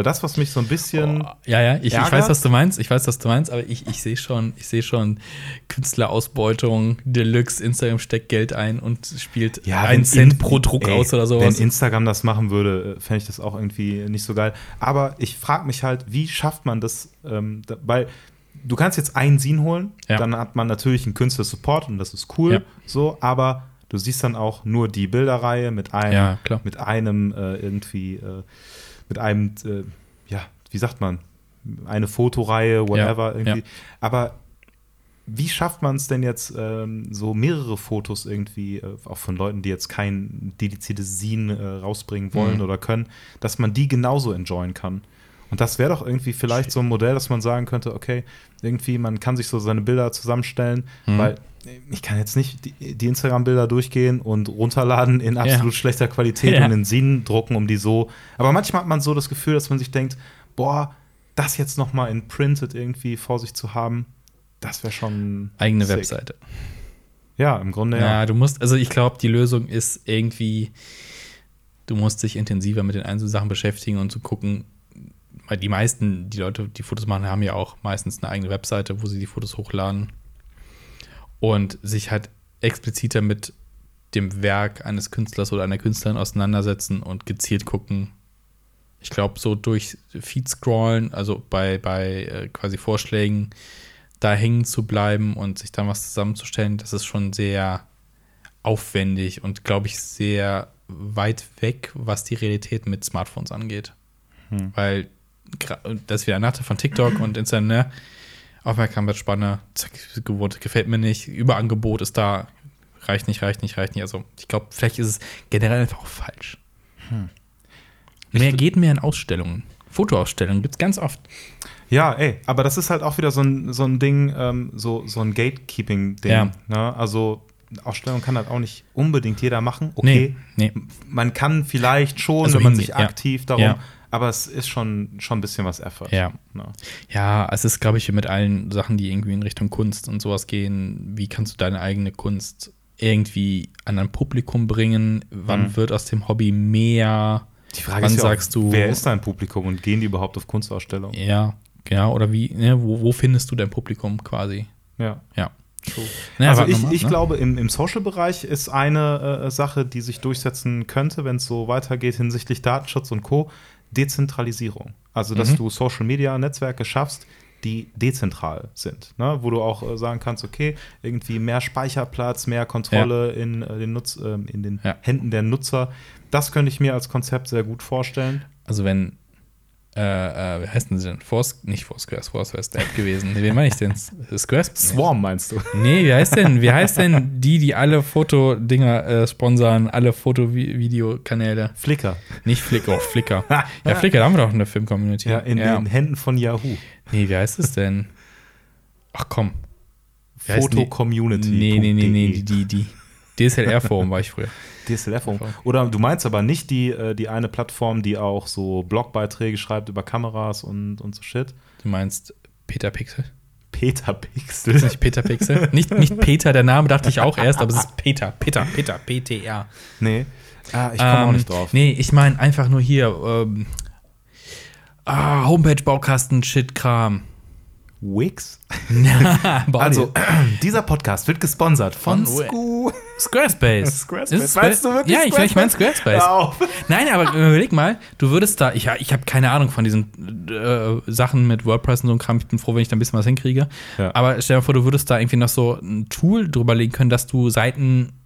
Weil das, was mich so ein bisschen. Oh, ja, ja, ich, ich, weiß, was du meinst. Ich weiß, was du meinst, aber ich, ich sehe schon, ich sehe schon Künstlerausbeutung, Deluxe, Instagram steckt Geld ein und spielt ja, einen Cent in, pro Druck ey, aus oder sowas. Wenn Instagram das machen würde, äh, fände ich das auch irgendwie nicht so geil. Aber ich frage mich halt, wie schafft man das? Ähm, da, weil du kannst jetzt einen Scene holen, ja. dann hat man natürlich einen Künstler-Support und das ist cool, ja. so, aber du siehst dann auch nur die Bilderreihe mit einem, ja, mit einem äh, irgendwie. Äh, mit einem, äh, ja, wie sagt man, eine Fotoreihe, whatever, ja, irgendwie. Ja. Aber wie schafft man es denn jetzt, ähm, so mehrere Fotos irgendwie, äh, auch von Leuten, die jetzt kein dediziertes Scene äh, rausbringen wollen mhm. oder können, dass man die genauso enjoyen kann? Und das wäre doch irgendwie vielleicht so ein Modell, dass man sagen könnte, okay, irgendwie, man kann sich so seine Bilder zusammenstellen, mhm. weil ich kann jetzt nicht die, die Instagram-Bilder durchgehen und runterladen in absolut ja. schlechter Qualität ja. und in Sinn drucken, um die so. Aber manchmal hat man so das Gefühl, dass man sich denkt, boah, das jetzt noch mal in Printed irgendwie vor sich zu haben, das wäre schon eigene sick. Webseite. Ja, im Grunde ja. Ja, du musst, also ich glaube, die Lösung ist irgendwie, du musst dich intensiver mit den einzelnen Sachen beschäftigen und zu gucken, weil die meisten, die Leute, die Fotos machen, haben ja auch meistens eine eigene Webseite, wo sie die Fotos hochladen und sich halt expliziter mit dem Werk eines Künstlers oder einer Künstlerin auseinandersetzen und gezielt gucken. Ich glaube, so durch Feed scrollen, also bei, bei äh, quasi Vorschlägen, da hängen zu bleiben und sich dann was zusammenzustellen, das ist schon sehr aufwendig und, glaube ich, sehr weit weg, was die Realität mit Smartphones angeht. Hm. Weil das ist wieder Natte von TikTok und Instagram, ne? Aufmerksamkeitsspanne, zack, gewohnt, gefällt mir nicht, Überangebot ist da, reicht nicht, reicht nicht, reicht nicht. Also ich glaube, vielleicht ist es generell einfach auch falsch. Hm. Mehr geht mehr in Ausstellungen. Fotoausstellungen gibt es ganz oft. Ja, ey, aber das ist halt auch wieder so ein, so ein Ding, ähm, so, so ein Gatekeeping-Ding. Ja. Ne? Also Ausstellung kann halt auch nicht unbedingt jeder machen. Okay, nee, nee. man kann vielleicht schon, also wenn man sich ja. aktiv darum, ja. Aber es ist schon, schon ein bisschen was Effort. Ja, ne? ja es ist, glaube ich, mit allen Sachen, die irgendwie in Richtung Kunst und sowas gehen, wie kannst du deine eigene Kunst irgendwie an ein Publikum bringen? Wann mhm. wird aus dem Hobby mehr? Die Frage Wann ist ja sagst auch, du, wer ist dein Publikum und gehen die überhaupt auf Kunstausstellungen? Ja, ja, oder wie, ne, wo, wo findest du dein Publikum quasi? Ja. Ja. Ja, also ich, ich ne? glaube, im, im Social-Bereich ist eine äh, Sache, die sich durchsetzen könnte, wenn es so weitergeht hinsichtlich Datenschutz und Co. Dezentralisierung. Also, dass mhm. du Social-Media-Netzwerke schaffst, die dezentral sind, ne? wo du auch äh, sagen kannst, okay, irgendwie mehr Speicherplatz, mehr Kontrolle ja. in, äh, den, Nutz, äh, in den ja. Händen der Nutzer. Das könnte ich mir als Konzept sehr gut vorstellen. Also wenn äh, äh, wie heißt denn sie denn? Force, nicht Foursquare, Foursquare ist der App gewesen. Nee, wen meine ich denn? Squarespace? <laughs> Swarm meinst du? Nee, wie heißt denn, wie heißt denn die, die alle Fotodinger äh, sponsern, alle Foto-Videokanäle? Flickr. Nicht Flickr, oh, Flickr. <laughs> ja, Flickr, da haben wir doch eine Film-Community. Ja, in ja. den Händen von Yahoo. Nee, wie heißt es denn? Ach komm. Foto-Community. Nee, nee, nee, nee, die, die, die. DSLR-Forum war ich früher. DSLR-Forum. Oder du meinst aber nicht die, äh, die eine Plattform, die auch so Blogbeiträge schreibt über Kameras und, und so Shit? Du meinst Peter Pixel? Peter Pixel. Ist nicht Peter Pixel? <laughs> nicht, nicht Peter, der Name dachte ich auch erst, aber es ist <laughs> Peter. Peter, Peter, PTR. Nee. Ah, ich komme ähm, auch nicht drauf. Nee, ich meine einfach nur hier. Ähm, ah, Homepage-Baukasten, Shit-Kram. Wix? <laughs> also, <clears throat> dieser Podcast wird gesponsert von, von Sco Squarespace. <laughs> Squarespace. Weißt du wirklich Ja, ich, ich meine Squarespace. <laughs> Nein, aber überleg mal, du würdest da, ich, ich habe keine Ahnung von diesen äh, Sachen mit WordPress und so ein Kram. Ich bin froh, wenn ich da ein bisschen was hinkriege. Ja. Aber stell dir vor, du würdest da irgendwie noch so ein Tool drüber legen können, dass du Seiten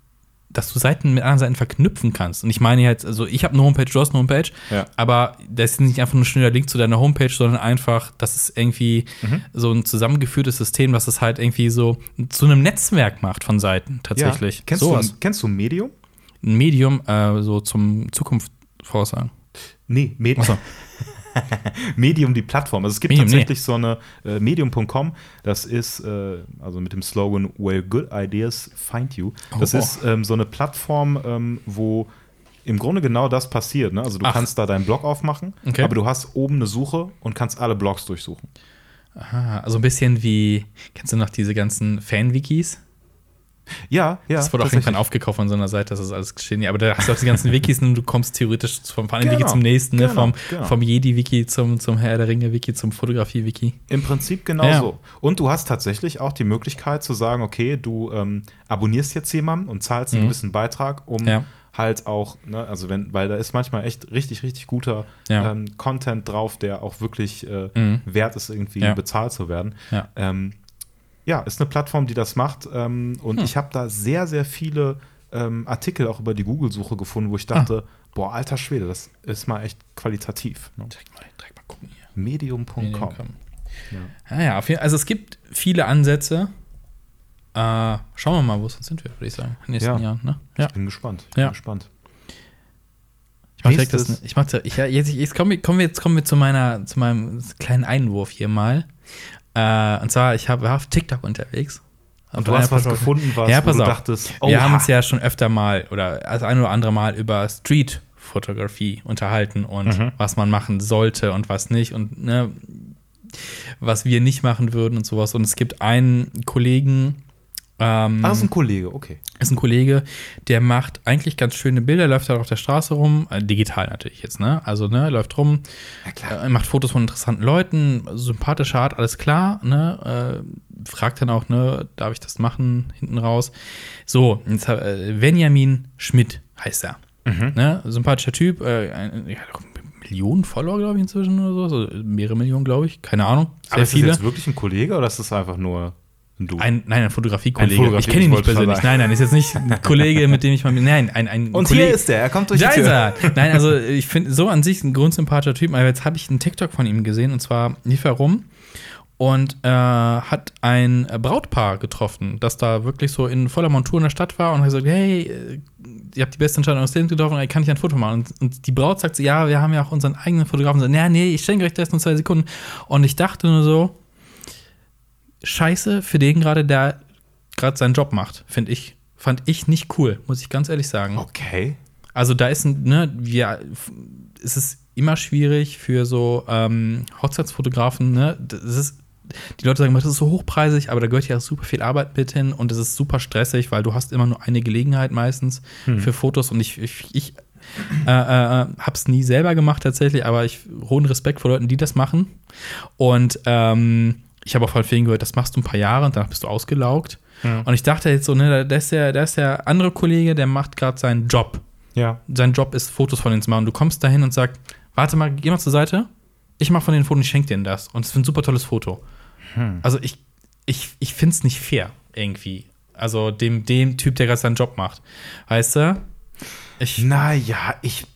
dass du Seiten mit anderen Seiten verknüpfen kannst. Und ich meine jetzt, also ich habe eine Homepage, du hast eine Homepage, ja. aber das ist nicht einfach nur ein schneller Link zu deiner Homepage, sondern einfach, das ist irgendwie mhm. so ein zusammengeführtes System, was es halt irgendwie so zu einem Netzwerk macht von Seiten tatsächlich. Ja. Kennst, so du, kennst du Medium? Ein Medium, äh, so zum Zukunft voraussagen. Nee, Medium. <laughs> <laughs> Medium die Plattform. Also es gibt Medium, tatsächlich nee. so eine äh, Medium.com, das ist äh, also mit dem Slogan Where good ideas find you. Das oh, ist ähm, so eine Plattform, ähm, wo im Grunde genau das passiert. Ne? Also du Ach. kannst da deinen Blog aufmachen, okay. aber du hast oben eine Suche und kannst alle Blogs durchsuchen. Aha, also ein bisschen wie, kennst du noch diese ganzen Fan-Wikis? Ja, ja. Das wurde auch irgendwann aufgekauft von so einer Seite, das ist alles geschehen. Aber da hast du auch die ganzen Wikis und du kommst theoretisch vom genau, Wiki zum nächsten, ne? genau, vom, genau. vom Jedi-Wiki zum, zum Herr der Ringe-Wiki zum Fotografie-Wiki. Im Prinzip genauso. Ja. Und du hast tatsächlich auch die Möglichkeit zu sagen, okay, du ähm, abonnierst jetzt jemanden und zahlst einen mhm. gewissen Beitrag, um ja. halt auch, ne, also wenn, weil da ist manchmal echt richtig, richtig guter ja. ähm, Content drauf, der auch wirklich äh, mhm. wert ist, irgendwie bezahlt zu werden. Ähm, ja, ist eine Plattform, die das macht. Ähm, und hm. ich habe da sehr, sehr viele ähm, Artikel auch über die Google-Suche gefunden, wo ich dachte, ah. boah, alter Schwede, das ist mal echt qualitativ. Ne? Direkt, mal, direkt mal gucken hier. Medium.com. Medium ja. Ah, ja, ja also es gibt viele Ansätze. Äh, schauen wir mal, wo es uns sind wir, würde ich sagen, in den nächsten ja. Jahren. Ne? Ja. Ich bin gespannt. Ich bin gespannt. Ich mach direkt das, ich mach, ich, jetzt, jetzt, kommen wir, kommen wir, jetzt kommen wir zu meiner, zu meinem kleinen Einwurf hier mal. Äh, und zwar, ich hab, war auf TikTok unterwegs. Und du hast was gefunden, was ja, pass du auf. dachtest, oh, Wir haben uns ja schon öfter mal oder das ein oder andere Mal über Street-Fotografie unterhalten und mhm. was man machen sollte und was nicht und ne, was wir nicht machen würden und sowas. Und es gibt einen Kollegen, ähm, ah, ist ein Kollege, okay. Ist ein Kollege, der macht eigentlich ganz schöne Bilder, läuft halt auf der Straße rum, äh, digital natürlich jetzt, ne? Also, ne, läuft rum, ja, äh, macht Fotos von interessanten Leuten, sympathischer Art, alles klar, ne? Äh, fragt dann auch, ne, darf ich das machen, hinten raus. So, jetzt, äh, Benjamin Schmidt heißt er. Mhm. Ne? Sympathischer Typ, äh, ein, ja, Millionen Follower, glaube ich, inzwischen oder so. Also mehrere Millionen, glaube ich. Keine Ahnung. Sehr Aber ist viele. das jetzt wirklich ein Kollege oder ist das einfach nur Du. Ein, nein, ein Fotografiekollege. Fotografie, ich kenne ihn nicht persönlich. Nein, nein, ist jetzt nicht ein Kollege, mit dem ich mal. Nein, ein, ein Und Kollege. hier ist er, er kommt durch die Tür. Nein, also ich finde so an sich ein grundsympathischer Typ, aber jetzt habe ich einen TikTok von ihm gesehen und zwar lief er rum und äh, hat ein Brautpaar getroffen, das da wirklich so in voller Montur in der Stadt war und hat gesagt, hey, äh, ihr habt die beste Entscheidung aus Lebens getroffen, kann ich ein Foto machen? Und, und, die Braut sagt so, ja, wir haben ja auch unseren eigenen Fotografen. Und so, ja, nee, ich schenke euch das nur zwei Sekunden. Und ich dachte nur so, scheiße für den gerade, der gerade seinen Job macht, finde ich. Fand ich nicht cool, muss ich ganz ehrlich sagen. Okay. Also da ist ein, ne, wir, es ist immer schwierig für so ähm, Hochzeitsfotografen, ne? Das ist, die Leute sagen, das ist so hochpreisig, aber da gehört ja super viel Arbeit mit hin und es ist super stressig, weil du hast immer nur eine Gelegenheit meistens hm. für Fotos und ich, ich, ich äh, äh, hab's nie selber gemacht tatsächlich, aber ich hohen Respekt vor Leuten, die das machen. Und ähm, ich habe auch von vielen gehört, das machst du ein paar Jahre und dann bist du ausgelaugt. Ja. Und ich dachte jetzt so, ne, da ist der, da ist der andere Kollege, der macht gerade seinen Job. Ja. Sein Job ist, Fotos von denen zu machen. Du kommst dahin und sagst, warte mal, geh mal zur Seite. Ich mache von den Fotos, ich schenke dir das. Und es ist ein super tolles Foto. Hm. Also ich, ich, ich finde es nicht fair, irgendwie. Also dem, dem Typ, der gerade seinen Job macht. Weißt du? Ich, naja, ich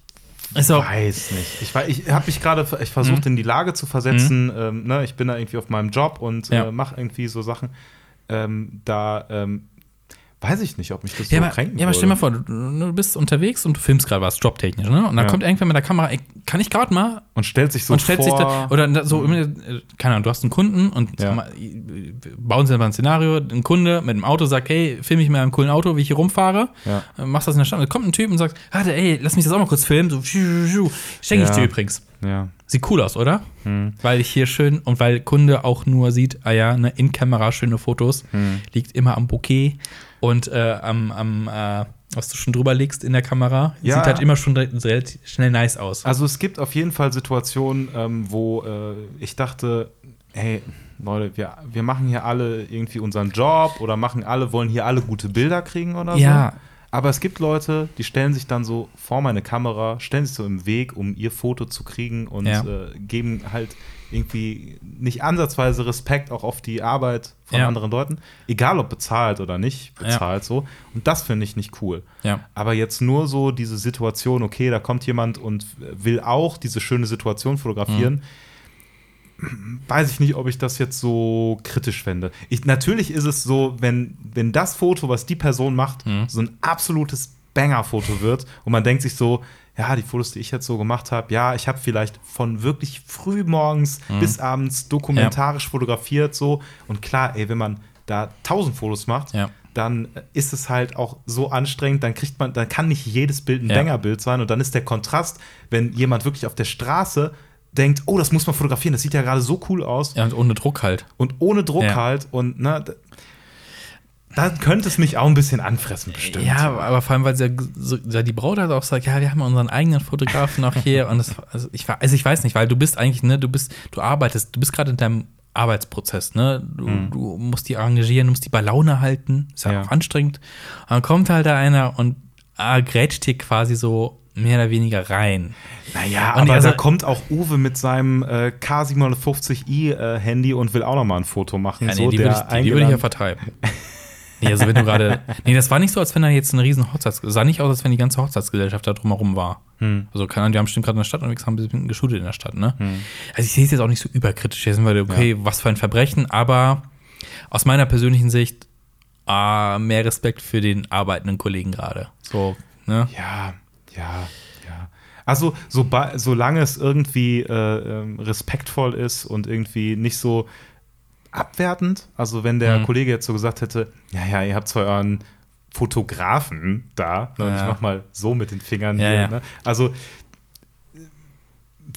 ich weiß nicht. Ich, ich habe mich gerade, ich versucht mhm. in die Lage zu versetzen. Mhm. Ähm, ne, ich bin da irgendwie auf meinem Job und ja. äh, mache irgendwie so Sachen. Ähm, da ähm, weiß ich nicht, ob mich das ja, so aber, kränken Ja, aber stell dir mal vor, du, du, bist unterwegs und du filmst gerade was, jobtechnisch, ne? Und dann ja. kommt irgendwer mit der Kamera, ey, kann ich gerade mal? Und stellt sich so und stellt vor. Sich da, oder so, mhm. keine Ahnung, du hast einen Kunden und ja. mal, bauen sie mal ein Szenario, ein Kunde mit einem Auto sagt, hey, film ich mir einem coolen Auto, wie ich hier rumfahre, ja. Äh, machst das in der Stadt. Und dann kommt ein Typ und sagt, warte, ey, lass mich das auch mal kurz filmen, so, schenke ich dir übrigens. Ja. Sieht cool aus, oder? Hm. Weil ich hier schön und weil Kunde auch nur sieht, ah ja, ne, in Kamera schöne Fotos, hm. liegt immer am Bouquet und äh, am, am äh, was du schon drüber legst in der Kamera, ja. sieht halt immer schon relativ schnell nice aus. Also es gibt auf jeden Fall Situationen, ähm, wo äh, ich dachte, hey, Leute, wir, wir machen hier alle irgendwie unseren Job oder machen alle, wollen hier alle gute Bilder kriegen oder so. Ja, aber es gibt Leute, die stellen sich dann so vor meine Kamera, stellen sich so im Weg, um ihr Foto zu kriegen und ja. äh, geben halt irgendwie nicht ansatzweise Respekt auch auf die Arbeit von ja. anderen Leuten, egal ob bezahlt oder nicht bezahlt ja. so. Und das finde ich nicht cool. Aber jetzt nur so diese Situation, okay, da kommt jemand und will auch diese schöne Situation fotografieren. Mhm weiß ich nicht, ob ich das jetzt so kritisch fände. Ich, natürlich ist es so, wenn, wenn das Foto, was die Person macht, mhm. so ein absolutes Banger-Foto wird und man denkt sich so, ja, die Fotos, die ich jetzt so gemacht habe, ja, ich habe vielleicht von wirklich früh morgens mhm. bis abends dokumentarisch ja. fotografiert so und klar, ey, wenn man da tausend Fotos macht, ja. dann ist es halt auch so anstrengend, dann kriegt man, dann kann nicht jedes Bild ein ja. Banger-Bild sein und dann ist der Kontrast, wenn jemand wirklich auf der Straße denkt, oh, das muss man fotografieren, das sieht ja gerade so cool aus. Ja, und ohne Druck halt. Und ohne Druck ja. halt. Und na, da könnte es mich auch ein bisschen anfressen, bestimmt. Ja, aber vor allem, weil sie so, die Braut hat auch gesagt, ja, wir haben unseren eigenen Fotografen noch hier. und das, also, ich, also ich weiß nicht, weil du bist eigentlich, ne, du bist, du arbeitest, du bist gerade in deinem Arbeitsprozess, ne? Du, hm. du, musst die arrangieren, du musst die bei Laune halten, ist ja, ja. auch anstrengend. Und dann kommt halt da einer und ah, grätscht dir quasi so mehr oder weniger rein. Naja, und aber also, da kommt auch Uwe mit seinem äh, K750i äh, und will auch noch mal ein Foto machen. Ja, nee, so, die würde ich, würd ich, ja vertreiben. nee, also wenn du gerade. <laughs> Nee, das war nicht so, als wenn da jetzt eine riesen Hochzeits. sah nicht aus, als wenn die ganze Hochzeitsgesellschaft da drumherum war. Hm. Also, keine Ahnung, die haben bestimmt gerade in der Stadt unterwegs, haben ein bisschen geschult in der Stadt, ne? Hm. Also, ich sehe es jetzt auch nicht so überkritisch. Jetzt sind wir, okay, ja. was für ein Verbrechen, aber aus meiner persönlichen Sicht äh, mehr Respekt für den arbeitenden Kollegen gerade. So, ne? Ja, ja, ja. Also, so, solange es irgendwie äh, ähm, respektvoll ist und irgendwie nicht so abwertend, also wenn der mhm. Kollege jetzt so gesagt hätte, ja, ja, ihr habt zwar euren Fotografen da, ne, ja. ich mach mal so mit den Fingern ja, hier, ja. Ne? also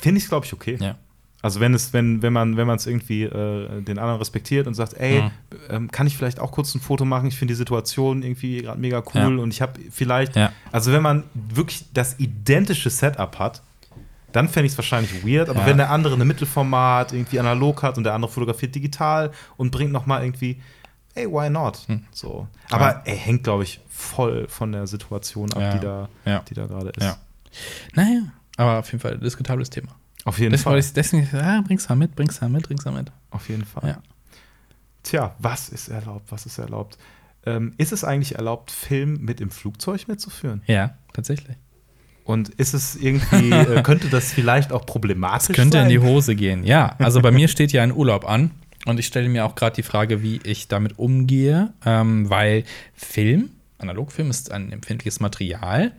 finde ich es, glaube ich, okay. Ja. Also wenn es, wenn, wenn man, wenn man es irgendwie äh, den anderen respektiert und sagt, ey, mhm. ähm, kann ich vielleicht auch kurz ein Foto machen? Ich finde die Situation irgendwie gerade mega cool ja. und ich habe vielleicht, ja. also wenn man wirklich das identische Setup hat, dann fände ich es wahrscheinlich weird. Aber ja. wenn der andere eine Mittelformat irgendwie analog hat und der andere fotografiert digital und bringt noch mal irgendwie, ey, why not? Hm. So. Aber er hängt, glaube ich, voll von der Situation ab, die da, die da gerade ist. Ja. Naja, aber auf jeden Fall diskutables Thema. Auf jeden das Fall. Ich, deswegen, ja, bring's mal mit, bring's mal mit, bring's mal mit. Auf jeden Fall. Ja. tja, was ist erlaubt, was ist erlaubt? Ähm, ist es eigentlich erlaubt, Film mit im Flugzeug mitzuführen? Ja, tatsächlich. Und ist es irgendwie, äh, <laughs> könnte das vielleicht auch problematisch das könnte sein? in die Hose gehen, ja. Also bei mir steht ja ein Urlaub an und ich stelle mir auch gerade die Frage, wie ich damit umgehe, ähm, weil Film, Analogfilm ist ein empfindliches Material.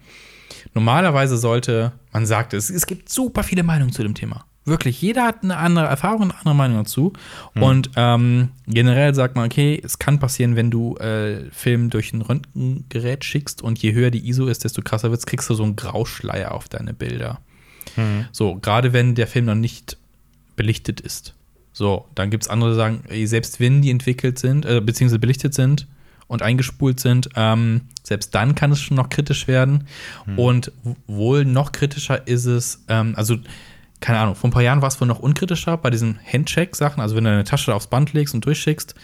Normalerweise sollte, man sagt es, es gibt super viele Meinungen zu dem Thema. Wirklich, jeder hat eine andere Erfahrung, eine andere Meinung dazu. Mhm. Und ähm, generell sagt man, okay, es kann passieren, wenn du äh, Film durch ein Röntgengerät schickst und je höher die ISO ist, desto krasser wird kriegst du so einen Grauschleier auf deine Bilder. Mhm. So, gerade wenn der Film noch nicht belichtet ist. So, dann gibt es andere, die sagen, selbst wenn die entwickelt sind, äh, beziehungsweise belichtet sind und eingespult sind, ähm, selbst dann kann es schon noch kritisch werden. Mhm. Und wohl noch kritischer ist es, ähm, also keine Ahnung, vor ein paar Jahren war es wohl noch unkritischer bei diesen Handcheck-Sachen. Also, wenn du deine Tasche aufs Band legst und durchschickst,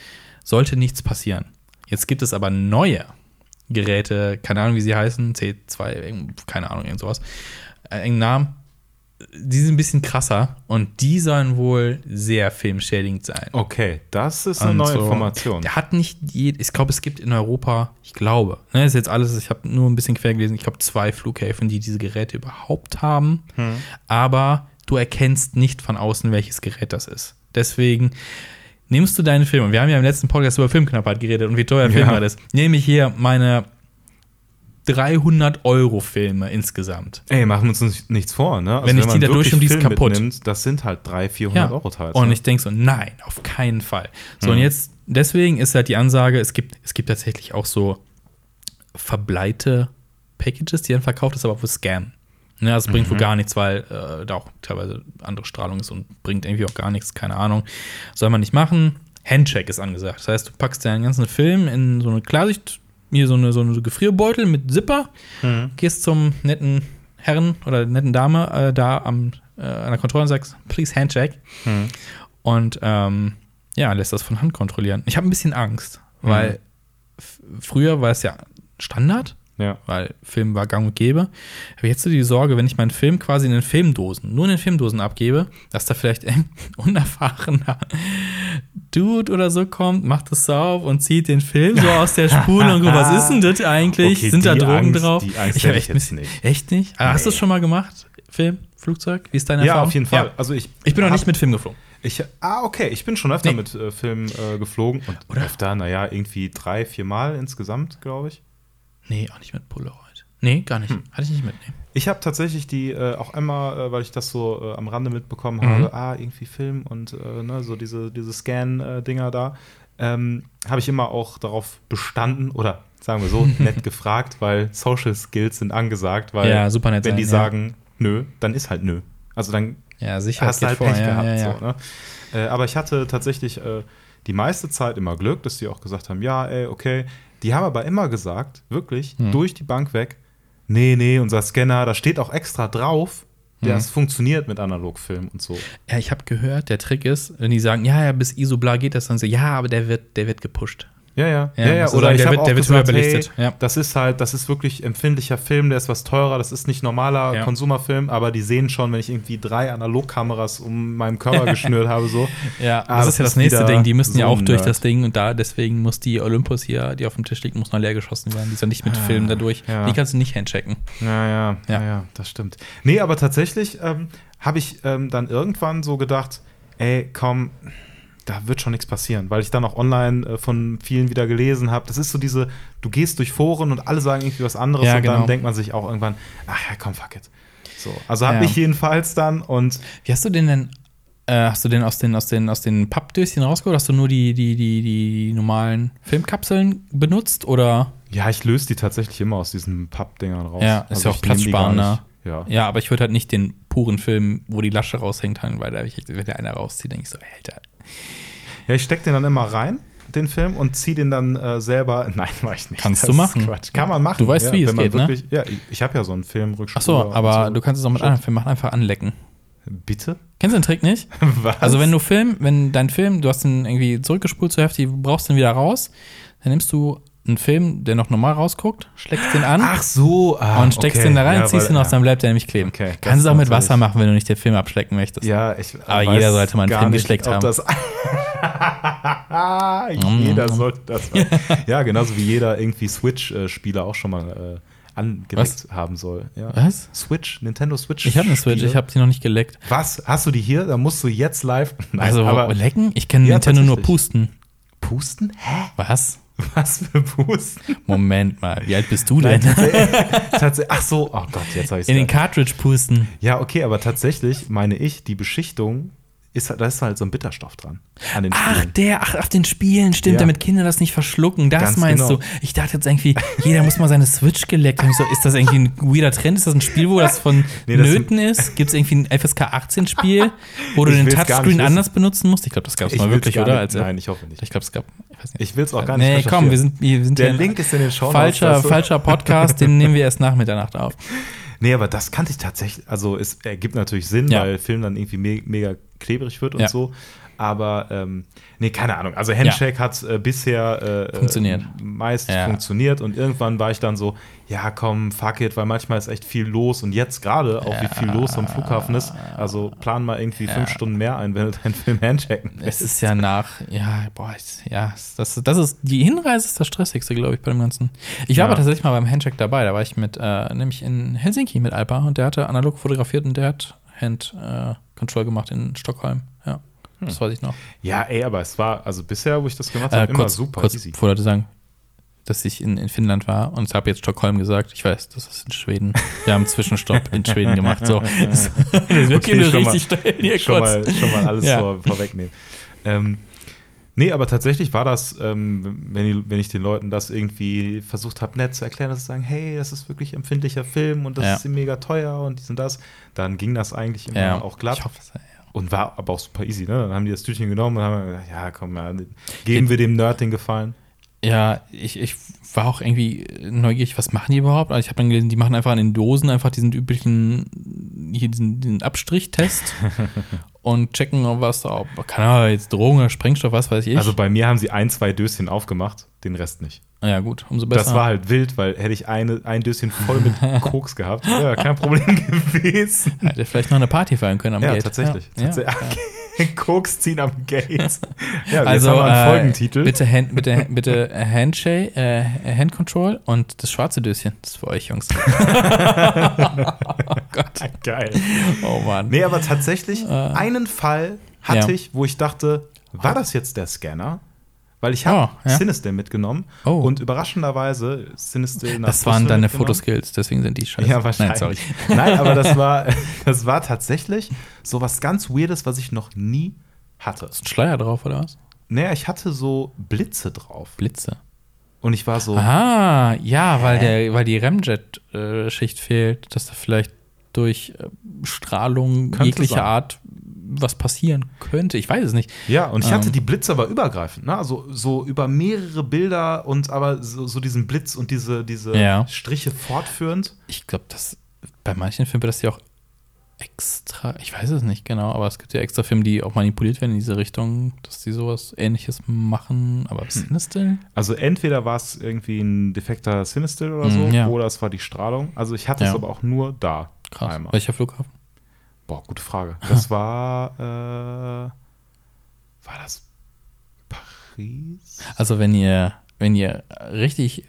sollte nichts passieren. Jetzt gibt es aber neue Geräte, keine Ahnung, wie sie heißen, C2, keine Ahnung, irgend sowas, äh, irgendeinen Namen. Die sind ein bisschen krasser und die sollen wohl sehr filmschädigend sein. Okay, das ist eine und neue so, Information. Der hat nicht, je, ich glaube, es gibt in Europa, ich glaube, ne, ist jetzt alles, ich habe nur ein bisschen quer gelesen, ich glaube, zwei Flughäfen, die diese Geräte überhaupt haben. Hm. Aber du erkennst nicht von außen, welches Gerät das ist. Deswegen nimmst du deinen Film, und wir haben ja im letzten Podcast über Filmknappheit geredet und wie teuer Film ja. ist, nehme ich hier meine 300 Euro Filme insgesamt. Ey, machen wir uns nichts vor, ne? Also wenn ich wenn die da durch und die ist kaputt. Mitnimmt, das sind halt 300, 400 ja. Euro teils. Und ne? ich denke so, nein, auf keinen Fall. So, hm. und jetzt, deswegen ist halt die Ansage, es gibt, es gibt tatsächlich auch so verbleite Packages, die dann verkauft ist, aber für Scam. Ja, das bringt mhm. wohl gar nichts, weil äh, da auch teilweise andere Strahlung ist und bringt irgendwie auch gar nichts, keine Ahnung. Soll man nicht machen. Handcheck ist angesagt. Das heißt, du packst deinen ganzen Film in so eine Klarsicht, hier so eine, so eine Gefrierbeutel mit Zipper, mhm. gehst zum netten Herren oder netten Dame äh, da am, äh, an der Kontrolle und sagst, please Handcheck. Mhm. Und ähm, ja, lässt das von Hand kontrollieren. Ich habe ein bisschen Angst, weil mhm. früher war es ja Standard. Ja. Weil Film war gang und gäbe. Aber jetzt so die Sorge, wenn ich meinen Film quasi in den Filmdosen, nur in den Filmdosen abgebe, dass da vielleicht ein <laughs> unerfahrener Dude oder so kommt, macht das auf und zieht den Film so aus der Spule und guckt, was ist denn das eigentlich? Okay, Sind da Drogen Angst, drauf? Die Angst ich habe echt jetzt nicht. Echt nicht? Nee. Hast du es schon mal gemacht? Film, Flugzeug? Wie ist deine ja, Erfahrung? Ja, auf jeden Fall. Ja. Also ich, ich bin noch nicht mit Film geflogen. Ich, ah, okay. Ich bin schon öfter nee. mit äh, Film äh, geflogen. Und Oder? öfter, naja, irgendwie drei, vier Mal insgesamt, glaube ich. Nee, auch nicht mit Polaroid. Nee, gar nicht. Hm. Hatte ich nicht mitnehmen. Ich habe tatsächlich die äh, auch einmal, äh, weil ich das so äh, am Rande mitbekommen mhm. habe, ah, irgendwie Film und äh, ne, so diese, diese Scan-Dinger da, ähm, habe ich immer auch darauf bestanden oder sagen wir so, <laughs> nett gefragt, weil Social Skills sind angesagt, weil ja, super nett wenn sein, die ja. sagen nö, dann ist halt nö. Also dann ja, sicher, hast du halt vor, Pech ja, gehabt. So, ne? Äh, aber ich hatte tatsächlich äh, die meiste Zeit immer Glück, dass die auch gesagt haben, ja, ey, okay. Die haben aber immer gesagt, wirklich, hm. durch die Bank weg, nee, nee, unser Scanner, da steht auch extra drauf, der mhm. funktioniert mit Analogfilm und so. Ja, ich habe gehört, der Trick ist, wenn die sagen, ja, ja, bis ISO bla geht das, dann so, ja, aber der wird, der wird gepusht. Ja, ja. ja, ja, ja. Oder ich der wird, der wird gesagt, belichtet. Hey, ja. Das ist halt, das ist wirklich empfindlicher Film, der ist was teurer, das ist nicht normaler ja. Konsumerfilm, aber die sehen schon, wenn ich irgendwie drei Analogkameras um meinen Körper <laughs> geschnürt habe, so. Ja, ah, das, das, ist ja das nächste Ding. Die müssen so ja auch durch das Ding und da, deswegen muss die Olympus hier, die auf dem Tisch liegt, muss noch leer geschossen werden. Die ist ja nicht mit ah, Film dadurch. Die kannst du nicht handchecken. Ja, ja, ja, ja, das stimmt. Nee, aber tatsächlich ähm, habe ich ähm, dann irgendwann so gedacht, ey, komm, da wird schon nichts passieren, weil ich dann auch online äh, von vielen wieder gelesen habe. Das ist so diese, du gehst durch Foren und alle sagen irgendwie was anderes ja, und genau. dann denkt man sich auch irgendwann, ach ja, komm, fuck it. So, also habe ja. ich jedenfalls dann und. Wie hast du den denn? Äh, hast du den aus den, aus den, aus den Pappdöschen rausgeholt? Hast du nur die, die, die, die normalen Filmkapseln benutzt oder? Ja, ich löse die tatsächlich immer aus diesen Pappdingern raus. Ja, ist also ja auch platzsparender. Ja. ja, aber ich würde halt nicht den puren Film, wo die Lasche raushängt, weil da, wenn der einer rauszieht, denke ich so, Alter, ja, ich stecke den dann immer rein, den Film, und ziehe den dann äh, selber. <laughs> Nein, mach ich nicht. Kannst das du machen. Quatsch. Kann man machen. Du weißt, ja, wie es geht, ne? wirklich, ne? Ja, ich, ich habe ja so einen Filmrückschub. Ach so, aber so. du kannst es auch mit anderen Filmen machen, einfach anlecken. Bitte? Kennst du den Trick nicht? <laughs> Was? Also, wenn du Film, wenn dein Film, du hast ihn irgendwie zurückgespult zur Hälfte, du brauchst den wieder raus, dann nimmst du einen Film, der noch normal rausguckt, schlägst den an. Ach so, ah, und steckst okay. den da rein, ja, ziehst ihn aus, dann bleibt der nämlich kleben. Okay, Kannst du auch mit Wasser machen, wenn du nicht den Film abschlecken möchtest. Ja, ich Aber jeder sollte mal einen Film geschleckt haben. <laughs> jeder sollte das. <laughs> ja, genauso wie jeder irgendwie Switch-Spieler auch schon mal äh, angeleckt haben soll. Ja. Was? Switch, Nintendo Switch. Ich habe eine Switch, ich habe sie noch nicht geleckt. Was? Hast du die hier? Da musst du jetzt live. <laughs> Nein, also aber lecken? Ich kenne ja, Nintendo nur pusten. Pusten? Hä? Was? <laughs> Was für Pusten? Moment mal, wie alt bist du denn? Tatsächlich, ach so, oh Gott, jetzt habe ich In den Cartridge pusten. Ja, okay, aber tatsächlich meine ich, die Beschichtung ist, da ist halt so ein Bitterstoff dran. An den ach, der, ach, auf den Spielen, stimmt, ja. damit Kinder das nicht verschlucken. Das Ganz meinst genau. du? Ich dachte jetzt irgendwie, jeder muss mal seine Switch geleckt haben. So, ist das irgendwie ein weirder Trend? Ist das ein Spiel, wo das von nee, das Nöten ist? Gibt es irgendwie ein FSK 18-Spiel, wo du den Touchscreen anders benutzen musst? Ich glaube, das gab es mal wirklich, oder? Als, Nein, ich hoffe nicht. Ich glaube, es gab. Ich, ich will es auch gar nicht. Nee, komm, wir sind, wir sind Der Link ist in den Show falscher, falscher Podcast, den nehmen wir erst nach Mitternacht auf. <laughs> Nee, aber das kannte ich tatsächlich. Also, es ergibt natürlich Sinn, ja. weil Film dann irgendwie me mega klebrig wird und ja. so. Aber ähm, nee, keine Ahnung. Also Handshake ja. hat äh, bisher äh, funktioniert. meist ja. funktioniert und irgendwann war ich dann so, ja komm, fuck it, weil manchmal ist echt viel los und jetzt gerade auch ja. wie viel los am Flughafen ist. Also plan mal irgendwie fünf Stunden mehr ein, wenn du deinen Film handshaken willst. Es ist ja nach, ja, boah, ja, das, das ist, die Hinreise ist das Stressigste, glaube ich, bei dem Ganzen. Ich war aber tatsächlich mal beim Handshake dabei, da war ich mit, äh, nämlich in Helsinki mit Alpa und der hatte analog fotografiert und der hat Hand äh, Control gemacht in Stockholm. Ja, hm. das weiß ich noch. Ja, ey, aber es war, also bisher, wo ich das gemacht habe, äh, immer super kurz, easy. Leute sagen, dass ich in, in Finnland war und habe jetzt Stockholm gesagt. Ich weiß, das ist in Schweden. Wir haben einen Zwischenstopp in Schweden gemacht. So, <laughs> <laughs> das, das wird okay, schon, richtig mal, hier schon, mal, schon mal alles ja. vor, vorwegnehmen. Ähm, Nee, aber tatsächlich war das, ähm, wenn, ich, wenn, ich, den Leuten das irgendwie versucht habe, nett zu erklären, dass sie sagen, hey, das ist wirklich empfindlicher Film und das ja. ist mega teuer und dies und das, dann ging das eigentlich immer ja. auch glatt. Ich hoffe, ja. Und war aber auch super easy, ne? Dann haben die das Tütchen genommen und haben gesagt, ja, komm, ja, geben wir dem Nerd den Gefallen. Ja, ich, ich war auch irgendwie neugierig, was machen die überhaupt? Also ich habe dann gelesen, die machen einfach an den Dosen einfach diesen üblichen, hier diesen, diesen Abstrichtest <laughs> und checken, was da, keine Ahnung, jetzt Drogen oder Sprengstoff, was weiß ich. Also bei mir haben sie ein, zwei Döschen aufgemacht, den Rest nicht. Ja, gut, umso besser. Das war halt wild, weil hätte ich eine, ein Döschen voll mit <laughs> Koks gehabt, ja, kein Problem <laughs> gewesen. Hätte vielleicht noch eine Party feiern können am ja, Gate. Tatsächlich. Ja, tatsächlich. Ja, Koks ziehen am Gate. <laughs> Ja, also, haben wir einen äh, Folgentitel. Bitte, Hand, bitte, bitte Handshake, äh, Hand Control und das schwarze Döschen. Das ist für euch, Jungs. <laughs> oh Gott. Geil. Oh Mann. Nee, aber tatsächlich, äh, einen Fall hatte ich, wo ich dachte, war das jetzt der Scanner? Weil ich habe oh, ja. Sinister mitgenommen oh. und überraschenderweise Sinister Das waren deine Fotoskills, deswegen sind die scheiße. Ja, wahrscheinlich. Nein, sorry. Nein, aber das war, <laughs> das war tatsächlich so was ganz Weirdes, was ich noch nie hatte. Ist ein Schleier drauf, oder was? Naja, ich hatte so Blitze drauf. Blitze? Und ich war so. Ah, ja, weil, der, weil die Remjet-Schicht fehlt, dass da vielleicht durch äh, Strahlung jeglicher. Art was passieren könnte. Ich weiß es nicht. Ja, und ich hatte ähm. die Blitze aber übergreifend, ne? Also so über mehrere Bilder und aber so, so diesen Blitz und diese, diese ja. Striche fortführend. Ich glaube, dass bei manchen Filmen wird das ja auch extra, ich weiß es nicht genau, aber es gibt ja extra Filme, die auch manipuliert werden in diese Richtung, dass die sowas ähnliches machen, aber hm. Sinistil? Also entweder war es irgendwie ein defekter Sinistil oder so, mm, ja. oder es war die Strahlung. Also ich hatte ja. es aber auch nur da. Krass. Einmal. Welcher Flughafen? Boah, gute Frage. Das <laughs> war, äh, war das Paris? Also wenn ihr, wenn ihr richtig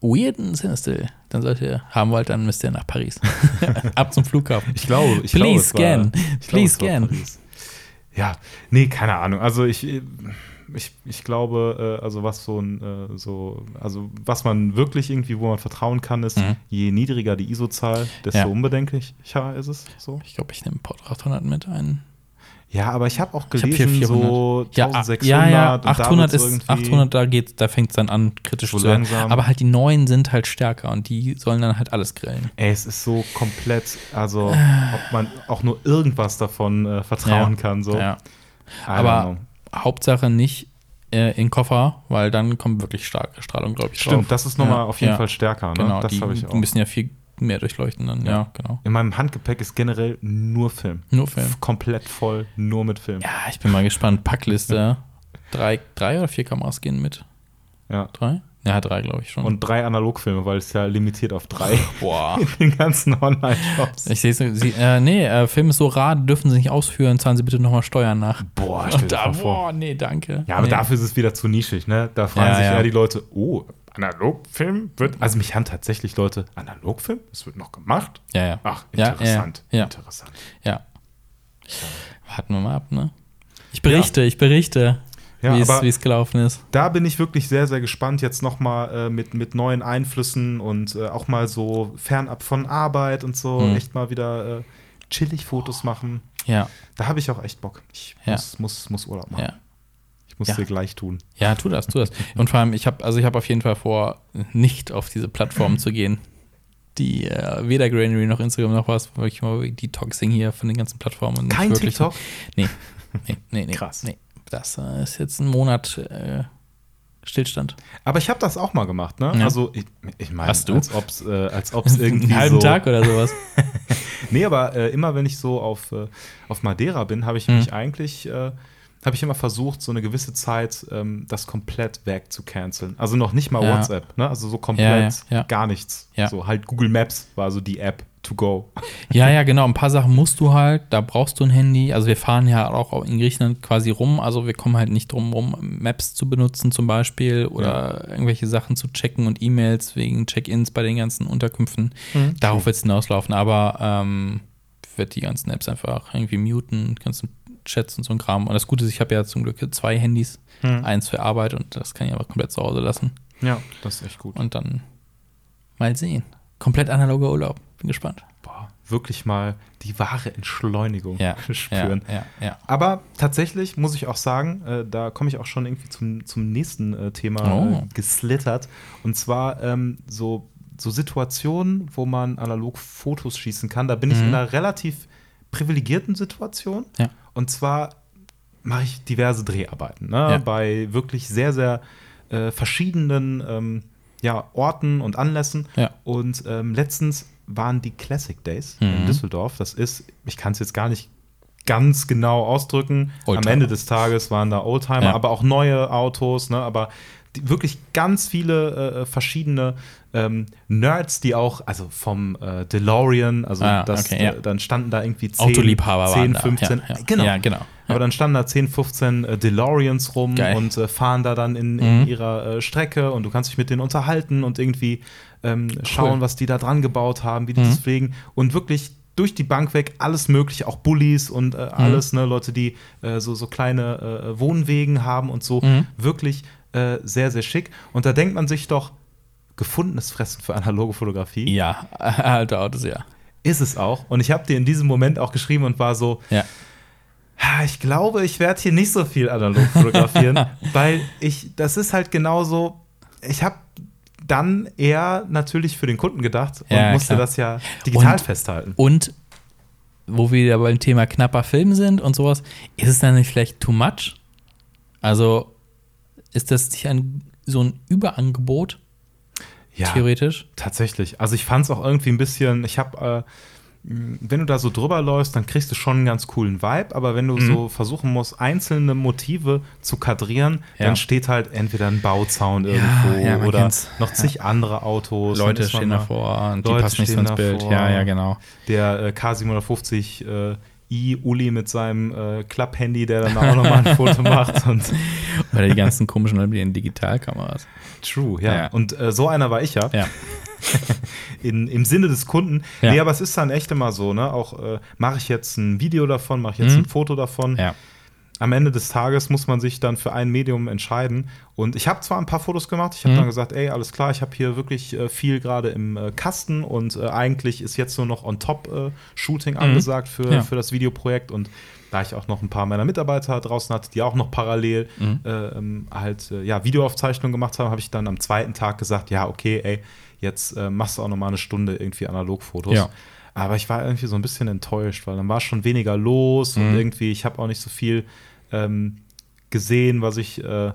weirden Sinistil dann solltet ihr haben wollt, dann müsst ihr nach Paris. <laughs> Ab zum Flughafen. Ich glaube, ich Please glaube, scan. War, Please glaube, scan. Ja, nee, keine Ahnung. Also ich ich, ich glaube, äh, also was so ein, äh, so, also was man wirklich irgendwie, wo man vertrauen kann, ist, mhm. je niedriger die ISO-Zahl, desto ja. unbedenklicher ist es. So. Ich glaube, ich nehme Port 800 mit ein. Ja, aber ich habe auch gelesen, hab so 1600. Ja, ja, ja 800 ist, 800, da geht, da fängt es dann an, kritisch so zu werden. Aber halt die neuen sind halt stärker und die sollen dann halt alles grillen. Ey, es ist so komplett, also, ob man auch nur irgendwas davon äh, vertrauen ja. kann, so. Ja. Aber Hauptsache nicht äh, in den Koffer, weil dann kommt wirklich starke Strahlung, glaube ich. Stimmt, drauf. das ist nochmal ja. auf jeden ja. Fall stärker. Ne? Genau, das habe ich auch. Die müssen ja viel mehr durchleuchten dann, ja. ja. genau. In meinem Handgepäck ist generell nur Film. Nur Film. komplett voll, nur mit Film. Ja, ich bin mal gespannt. Packliste. drei, drei oder vier Kameras gehen mit? Ja. Drei? Ja, drei, glaube ich schon. Und drei Analogfilme, weil es ja limitiert auf drei. <laughs> Boah. <laughs> In den ganzen Online-Shops. Ich sehe es. Äh, nee, äh, Film ist so rar, dürfen Sie nicht ausführen, zahlen Sie bitte nochmal Steuern nach. Boah, <laughs> stell dir da, vor. Boah, nee, danke. Ja, aber nee. dafür ist es wieder zu nischig, ne? Da fragen Ja, sich ja. ja die Leute, oh, Analogfilm wird. Also mich haben tatsächlich Leute, Analogfilm? Das wird noch gemacht? Ja, ja. Ach, Ja, interessant. ja, ja. Interessant. Ja. Warten wir mal ab, ne? Ich berichte, ich berichte, Ja, wie es- gelaufen ist. Da bin ich wirklich sehr, sehr gespannt, jetzt nochmal äh, mit, mit neuen Einflüssen und äh, auch mal so fernab von Arbeit und so, Mhm. echt mal wieder äh, chillig Fotos machen. Ja, Da habe ich auch echt Bock. Ich Ja. muss, muss, muss Urlaub machen. ja. Ich muss Ja. dir gleich tun. Ja, tu das, tu das. Und vor allem, ich habe also ich habe auf jeden Fall vor, nicht auf diese Plattform zu gehen. Die äh, weder Granary noch Instagram noch was, weil ich mal Detoxing hier von den ganzen Plattformen. Kein TikTok? Nee, nee, nee, nee. Krass. Nee. Das ist jetzt ein Monat äh, Stillstand. Aber ich habe das auch mal gemacht, ne? Ja. Also, ich, ich meine, als ob es äh, als ob's <laughs> irgendwie Einen halben so, Tag oder sowas. <laughs> Nee, aber äh, immer wenn ich so auf, äh, auf Madeira bin, habe ich Mhm. mich eigentlich, äh, habe ich immer versucht, so eine gewisse Zeit ähm, das komplett weg zu canceln. Also noch nicht mal Ja. WhatsApp, ne? Also so komplett Ja, gar nichts. So halt Google Maps war so die App to go. Ja, ja, genau. Ein paar Sachen musst du halt, da brauchst du ein Handy. Also wir fahren ja auch in Griechenland quasi rum. Also wir kommen halt nicht drum rum, Maps zu benutzen zum Beispiel oder irgendwelche Sachen zu checken und E-Mails wegen Check-ins bei den ganzen Unterkünften. Mhm. Darauf wird es hinauslaufen. Aber ähm, ich werde die ganzen Apps einfach irgendwie muten, ganzen Chats und so ein Kram. Und das Gute ist, ich habe ja zum Glück zwei Handys. Mhm. Eins für Arbeit und das kann ich aber komplett zu Hause lassen. Ja, das ist echt gut. Und dann mal sehen. Komplett analoger Urlaub. Bin gespannt. Boah, wirklich mal die wahre Entschleunigung Ja, <laughs> spüren. Ja, ja. Aber tatsächlich muss ich auch sagen, äh, da komme ich auch schon irgendwie zum, zum nächsten äh, Thema Oh. äh, geslittert. Und zwar ähm, so, so Situationen, wo man analog Fotos schießen kann. Da bin ich Mhm. in einer relativ privilegierten Situation. Und zwar mache ich diverse Dreharbeiten ne? Bei wirklich sehr, sehr äh, verschiedenen ähm, ja, Orten und Anlässen. Und ähm, letztens waren die Classic Days in Mhm. Düsseldorf. Das ist, ich kann es jetzt gar nicht ganz genau ausdrücken. Am Oldtimer. Ende des Tages waren da Oldtimer, Ja. aber auch neue Autos, ne? aber wirklich ganz viele äh, verschiedene ähm, Nerds, die auch, also vom äh, DeLorean, also Ah, das, okay, ja. äh, dann standen da irgendwie 10, Autoliebhaber 10 waren da. 15, Ja, ja. genau. Ja, genau. Aber dann standen da 10, 15 äh, DeLoreans rum Geil. und äh, fahren da dann in, in Mhm. ihrer äh, Strecke und du kannst dich mit denen unterhalten und irgendwie ähm, schauen, was die da dran gebaut haben, wie die Mhm. das pflegen und wirklich durch die Bank weg alles mögliche, auch Bullies und Mhm. äh, alles, ne, Leute, die äh, so, so kleine äh, Wohnwegen haben und so, Mhm. wirklich äh, sehr, sehr schick. Und da denkt man sich doch, gefundenes Fressen für analoge Fotografie. Ja, <laughs> alte Autos, ja. Ist es auch. Und ich habe dir in diesem Moment auch geschrieben und war so, Ja. "Ha, ich glaube, ich werde hier nicht so viel analog fotografieren, <laughs> weil ich, das ist halt genauso, ich habe dann eher natürlich für den Kunden gedacht und Ja, musste klar. das ja digital Und- festhalten. Und wo wir ja beim Thema knapper Film sind und sowas, ist es dann nicht vielleicht too much? Also ist das nicht ein, so ein Überangebot, Ja, theoretisch? tatsächlich. Also ich fand es auch irgendwie ein bisschen, ich habe, äh, wenn du da so drüber läufst, dann kriegst du schon einen ganz coolen Vibe, aber wenn du Mhm. so versuchen musst, einzelne Motive zu kadrieren, Ja. dann steht halt entweder ein Bauzaun irgendwo ja, man oder kennt's. noch zig andere Autos. Leute stehen davor und die Leute passen nicht so ins Bild. Ja, ja, genau. der äh, K750 äh, i Uli mit seinem äh, Klapp-Handy, der dann auch nochmal ein Foto <laughs> macht. Und Oder die ganzen komischen Leute mit ihren Digitalkameras. true, ja. Ja. Und äh, so einer war ich ja. Ja. <laughs> In, Im Sinne des Kunden. Ja. Nee, aber es ist dann echt immer so, ne? Auch äh, mache ich jetzt ein Video davon, mache ich jetzt Mhm. ein Foto davon. Ja. Am Ende des Tages muss man sich dann für ein Medium entscheiden. Und ich habe zwar ein paar Fotos gemacht, ich habe Mhm. dann gesagt, ey, alles klar, ich habe hier wirklich äh, viel gerade im äh, Kasten und äh, eigentlich ist jetzt nur noch on top äh, Shooting angesagt für, Mhm. Ja. für das Videoprojekt und da ich auch noch ein paar meiner Mitarbeiter draußen hatte, die auch noch parallel Mhm. äh, ähm, halt äh, ja, Videoaufzeichnungen gemacht haben, habe ich dann am zweiten Tag gesagt, ja, okay, ey, jetzt machst du auch noch mal eine Stunde irgendwie Analogfotos. Ja. Aber ich war irgendwie so ein bisschen enttäuscht, weil dann war schon weniger los und Mhm. irgendwie, ich habe auch nicht so viel ähm, gesehen, was ich äh,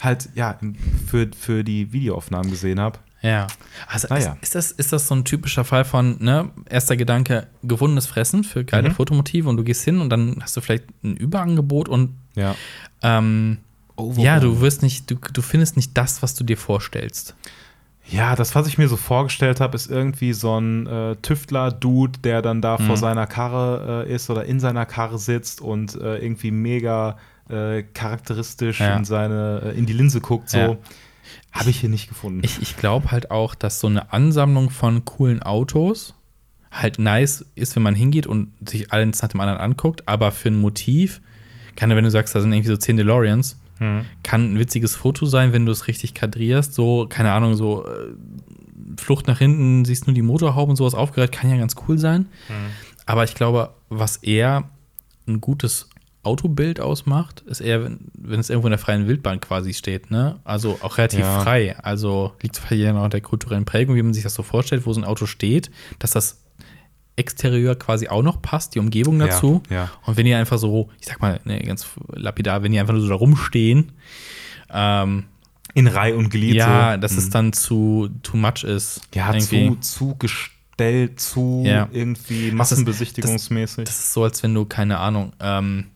halt ja für, für die Videoaufnahmen gesehen habe. Ja. Also Naja. ist, ist, das, ist das so ein typischer Fall von, ne, erster Gedanke, gewundenes Fressen für geile Mhm. Fotomotive und du gehst hin und dann hast du vielleicht ein Überangebot und Ja. ähm, overwhelmed. Ja, du wirst nicht, du, du findest nicht das, was du dir vorstellst. Ja, das, was ich mir so vorgestellt habe, ist irgendwie so ein äh, Tüftler-Dude, der dann da mhm. vor seiner Karre äh, ist oder in seiner Karre sitzt und äh, irgendwie mega äh, charakteristisch ja. in, seine, äh, in die Linse guckt. So. Ja. Habe ich hier nicht gefunden. Ich, ich glaube halt auch, dass so eine Ansammlung von coolen Autos halt nice ist, wenn man hingeht und sich eins nach dem anderen anguckt, aber für ein Motiv kann, wenn du sagst, da sind irgendwie so 10 DeLoreans, hm. Kann ein witziges Foto sein, wenn du es richtig kadrierst. So, keine Ahnung, so äh, Flucht nach hinten, siehst nur die Motorhaube und sowas aufgereiht, kann ja ganz cool sein. Hm. Aber ich glaube, was eher ein gutes Autobild ausmacht, ist eher, wenn, wenn es irgendwo in der freien Wildbahn quasi steht, ne? Also auch relativ ja. frei. Also liegt es vielleicht noch der kulturellen Prägung, wie man sich das so vorstellt, wo so ein Auto steht, dass das Exterieur quasi auch noch passt, die Umgebung dazu. Ja, ja. Und wenn die einfach so, ich sag mal, ne, ganz lapidar, wenn die einfach nur so da rumstehen, ähm, in Reihe und Glied. Ja, so. dass mhm. es dann zu too much ist. Ja, irgendwie. zu, zu gestellt, zu ja. irgendwie massenbesichtigungsmäßig. Das, das, ist so, als wenn du, keine Ahnung, ähm,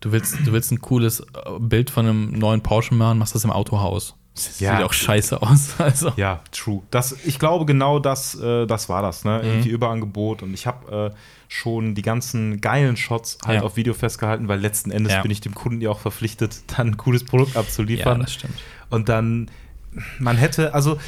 du willst, du willst ein cooles Bild von einem neuen Porsche machen, machst das im Autohaus. Das ja. sieht auch scheiße aus. <laughs> Also. Ja, true. Das, ich glaube, genau das, äh, das war das, ne? Mhm. Irgendwie Überangebot. Und ich habe äh, schon die ganzen geilen Shots halt ja. auf Video festgehalten, weil letzten Endes ja. bin ich dem Kunden ja auch verpflichtet, <laughs> dann ein cooles Produkt abzuliefern. Ja, das stimmt. Und dann, man hätte, also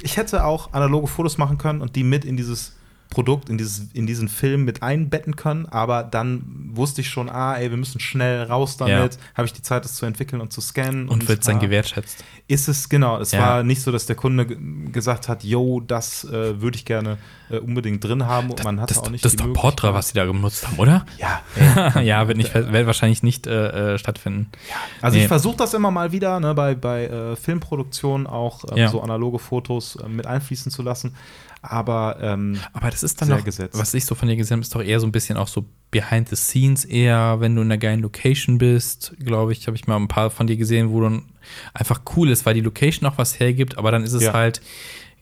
ich hätte auch analoge Fotos machen können und die mit in dieses Produkt in, dieses, in diesen Film mit einbetten können, aber dann wusste ich schon, ah, ey, wir müssen schnell raus damit, ja. habe ich die Zeit, das zu entwickeln und zu scannen. Und, und wird dann gewertschätzt. Ist es, genau. Es ja. war nicht so, dass der Kunde gesagt hat, yo, das äh, würde ich gerne äh, unbedingt drin haben und man hatte das, auch nicht Das ist doch Portra, was sie da genutzt haben, oder? Ja. <laughs> ja, wird, nicht, wird wahrscheinlich nicht äh, äh stattfinden. Ja. Also nee. ich versuche das immer mal wieder, ne, bei, bei äh, Filmproduktionen auch ähm, so analoge Fotos äh, mit einfließen zu lassen. Aber, ähm, aber das ist dann noch, gesetzt. was ich so von dir gesehen habe, ist doch eher so ein bisschen auch so behind the scenes eher, wenn du in einer geilen Location bist, glaube ich, habe ich mal ein paar von dir gesehen, wo dann einfach cool ist, weil die Location auch was hergibt, aber dann ist es ja. halt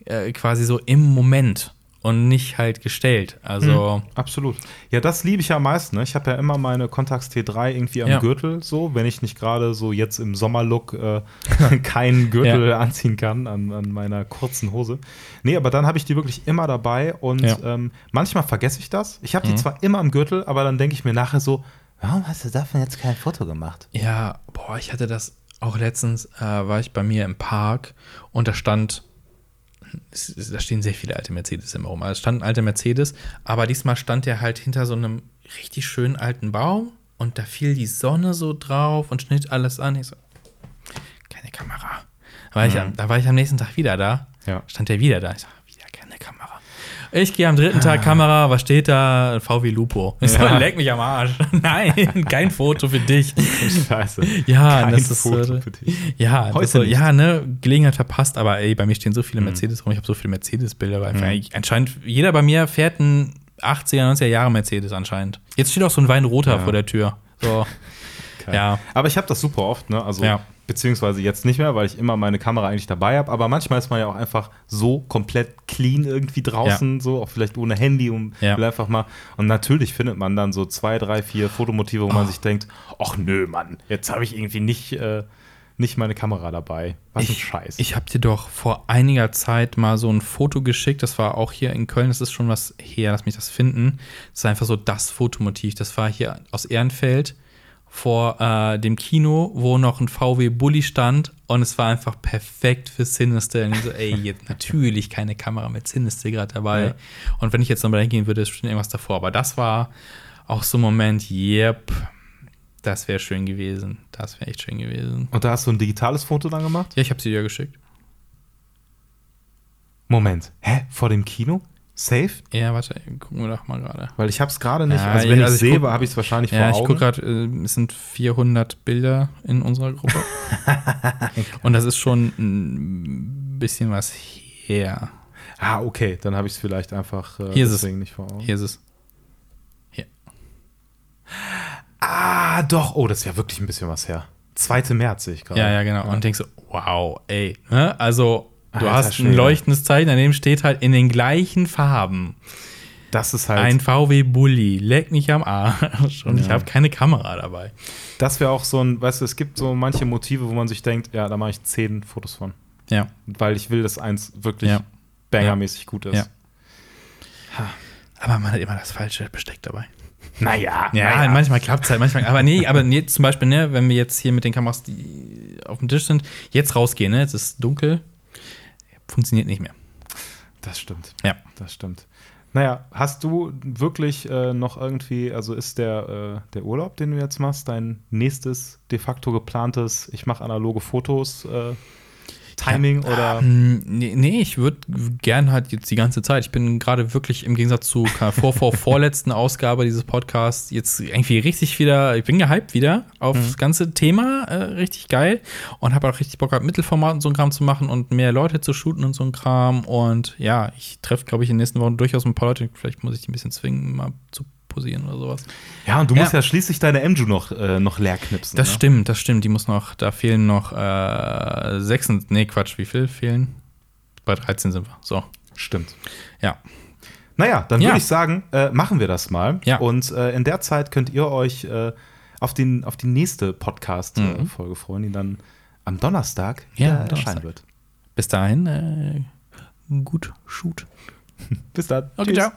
äh, quasi so im Moment und nicht halt gestellt. Also mhm, absolut. Ja, das liebe ich ja am meisten. Ne? Ich habe ja immer meine Contax T3 irgendwie am ja. Gürtel, so, wenn ich nicht gerade so jetzt im Sommerlook äh, <laughs> <laughs> keinen Gürtel ja. anziehen kann an, an, meiner kurzen Hose. Nee, aber dann habe ich die wirklich immer dabei und ja. ähm, manchmal vergesse ich das. Ich habe die mhm. zwar immer am Gürtel, aber dann denke ich mir nachher so, warum hast du davon jetzt kein Foto gemacht? Ja, boah, ich hatte das auch letztens, äh, war ich bei mir im Park und da stand da stehen sehr viele alte Mercedes immer rum. Also es stand ein alter Mercedes, aber diesmal stand der halt hinter so einem richtig schönen alten Baum und da fiel die Sonne so drauf und schnitt alles an. Ich so, keine Kamera. Da war, mhm. ich, da war ich am nächsten Tag wieder da. Ja. Stand der wieder da. Ich so, ich gehe am dritten Tag Kamera, was steht da? VW Lupo. Ich ja. so, leck mich am Arsch. <laughs> Nein, kein Foto für dich. Scheiße. Ja, kein das ist Foto so, für dich. Ja, Heute so, ja, ne, Gelegenheit verpasst, aber ey, bei mir stehen so viele mhm. Mercedes rum, ich habe so viele Mercedes-Bilder. Mhm. Anscheinend, jeder bei mir fährt ein 80er, 90er Jahre Mercedes anscheinend. Jetzt steht auch so ein Weinroter ja. vor der Tür. So. <laughs> Ja. Aber ich habe das super oft, ne? Also ja beziehungsweise jetzt nicht mehr, weil ich immer meine Kamera eigentlich dabei habe. Aber manchmal ist man ja auch einfach so komplett clean irgendwie draußen, ja. so auch vielleicht ohne Handy und ja. will einfach mal. Und natürlich findet man dann so zwei, drei, vier Fotomotive, wo oh. man sich denkt, ach nö, Mann, jetzt habe ich irgendwie nicht, äh, nicht meine Kamera dabei. Was ich, ein Scheiß. Ich habe dir doch vor einiger Zeit mal so ein Foto geschickt. Das war auch hier in Köln. Das ist schon was her, lass mich das finden. Das ist einfach so das Fotomotiv. Das war hier aus Ehrenfeld vor äh, dem Kino, wo noch ein VW Bulli stand und es war einfach perfekt für Sinister. Und ich so, ey, jetzt natürlich keine Kamera mit Sinister gerade dabei. Ja. Und wenn ich jetzt nochmal hingehen würde, ist schon irgendwas davor. Aber das war auch so ein Moment, yep, das wäre schön gewesen. Das wäre echt schön gewesen. Und da hast du ein digitales Foto dann gemacht? Ja, ich habe sie dir geschickt. Moment, hä? Vor dem Kino? Safe? Ja, warte, gucken wir doch mal gerade. Weil ich habe es gerade nicht. Ja, also wenn also ich sehe, habe ich es wahrscheinlich ja, vor Augen. Ja, ich gucke gerade, äh, es sind 400 Bilder in unserer Gruppe. <laughs> Und das ist schon ein bisschen was her. Ah, okay, dann habe ich es vielleicht einfach äh, Hier ist es. nicht vor Augen. Hier ist es. Hier. Ah, doch. Oh, das ist ja wirklich ein bisschen was her. 2. März sehe ich gerade. Ja, ja, genau. Ja. Und denkst so, wow, ey. Ne? Also Du Alter, hast ein leuchtendes Zeichen, daneben steht halt in den gleichen Farben. Das ist halt. Ein VW Bulli, leck mich am Arsch. Und ja. ich habe keine Kamera dabei. Das wäre auch so ein, weißt du, es gibt so manche Motive, wo man sich denkt, ja, da mache ich zehn Fotos von. Ja. Weil ich will, dass eins wirklich ja. bangermäßig gut ist. Ja. Aber man hat immer das falsche Besteck dabei. Naja. Ja, naja. manchmal klappt es halt, manchmal. Aber nee, aber nee, zum Beispiel, ne, wenn wir jetzt hier mit den Kameras, die auf dem Tisch sind, jetzt rausgehen, ne, jetzt ist es dunkel, funktioniert nicht mehr. Das stimmt. Ja. Das stimmt. Naja, hast du wirklich äh, noch irgendwie, also ist der, äh, der Urlaub, den du jetzt machst, dein nächstes de facto geplantes, ich mache analoge Fotos, äh, Timing ja, oder? Ähm, nee, nee, ich würde gern halt jetzt die ganze Zeit. Ich bin gerade wirklich im Gegensatz zu vor, vor <laughs> vorletzten Ausgabe dieses Podcasts jetzt irgendwie richtig wieder, ich bin gehypt wieder auf mhm. das ganze Thema, äh, richtig geil und habe auch richtig Bock gehabt, Mittelformat und so ein Kram zu machen und mehr Leute zu shooten und so ein Kram und ja, ich treffe, glaube ich, in den nächsten Wochen durchaus ein paar Leute, vielleicht muss ich die ein bisschen zwingen, mal zu posieren oder sowas. Ja, und du ja. musst ja schließlich deine MJU noch, äh, noch leer knipsen. Das ne? stimmt, das stimmt. Die muss noch, da fehlen noch äh, sechs, nee, Quatsch, wie viel fehlen? Bei 13 sind wir. So. Stimmt. Ja. Naja, dann ja. würde ich sagen, äh, machen wir das mal. Ja. Und äh, in der Zeit könnt ihr euch äh, auf, den, auf die nächste Podcast-Folge mhm. freuen, die dann am Donnerstag ja, erscheinen wird. Bis dahin, äh, gut, shoot. <laughs> Bis dann. Okay, Tschüss. ciao.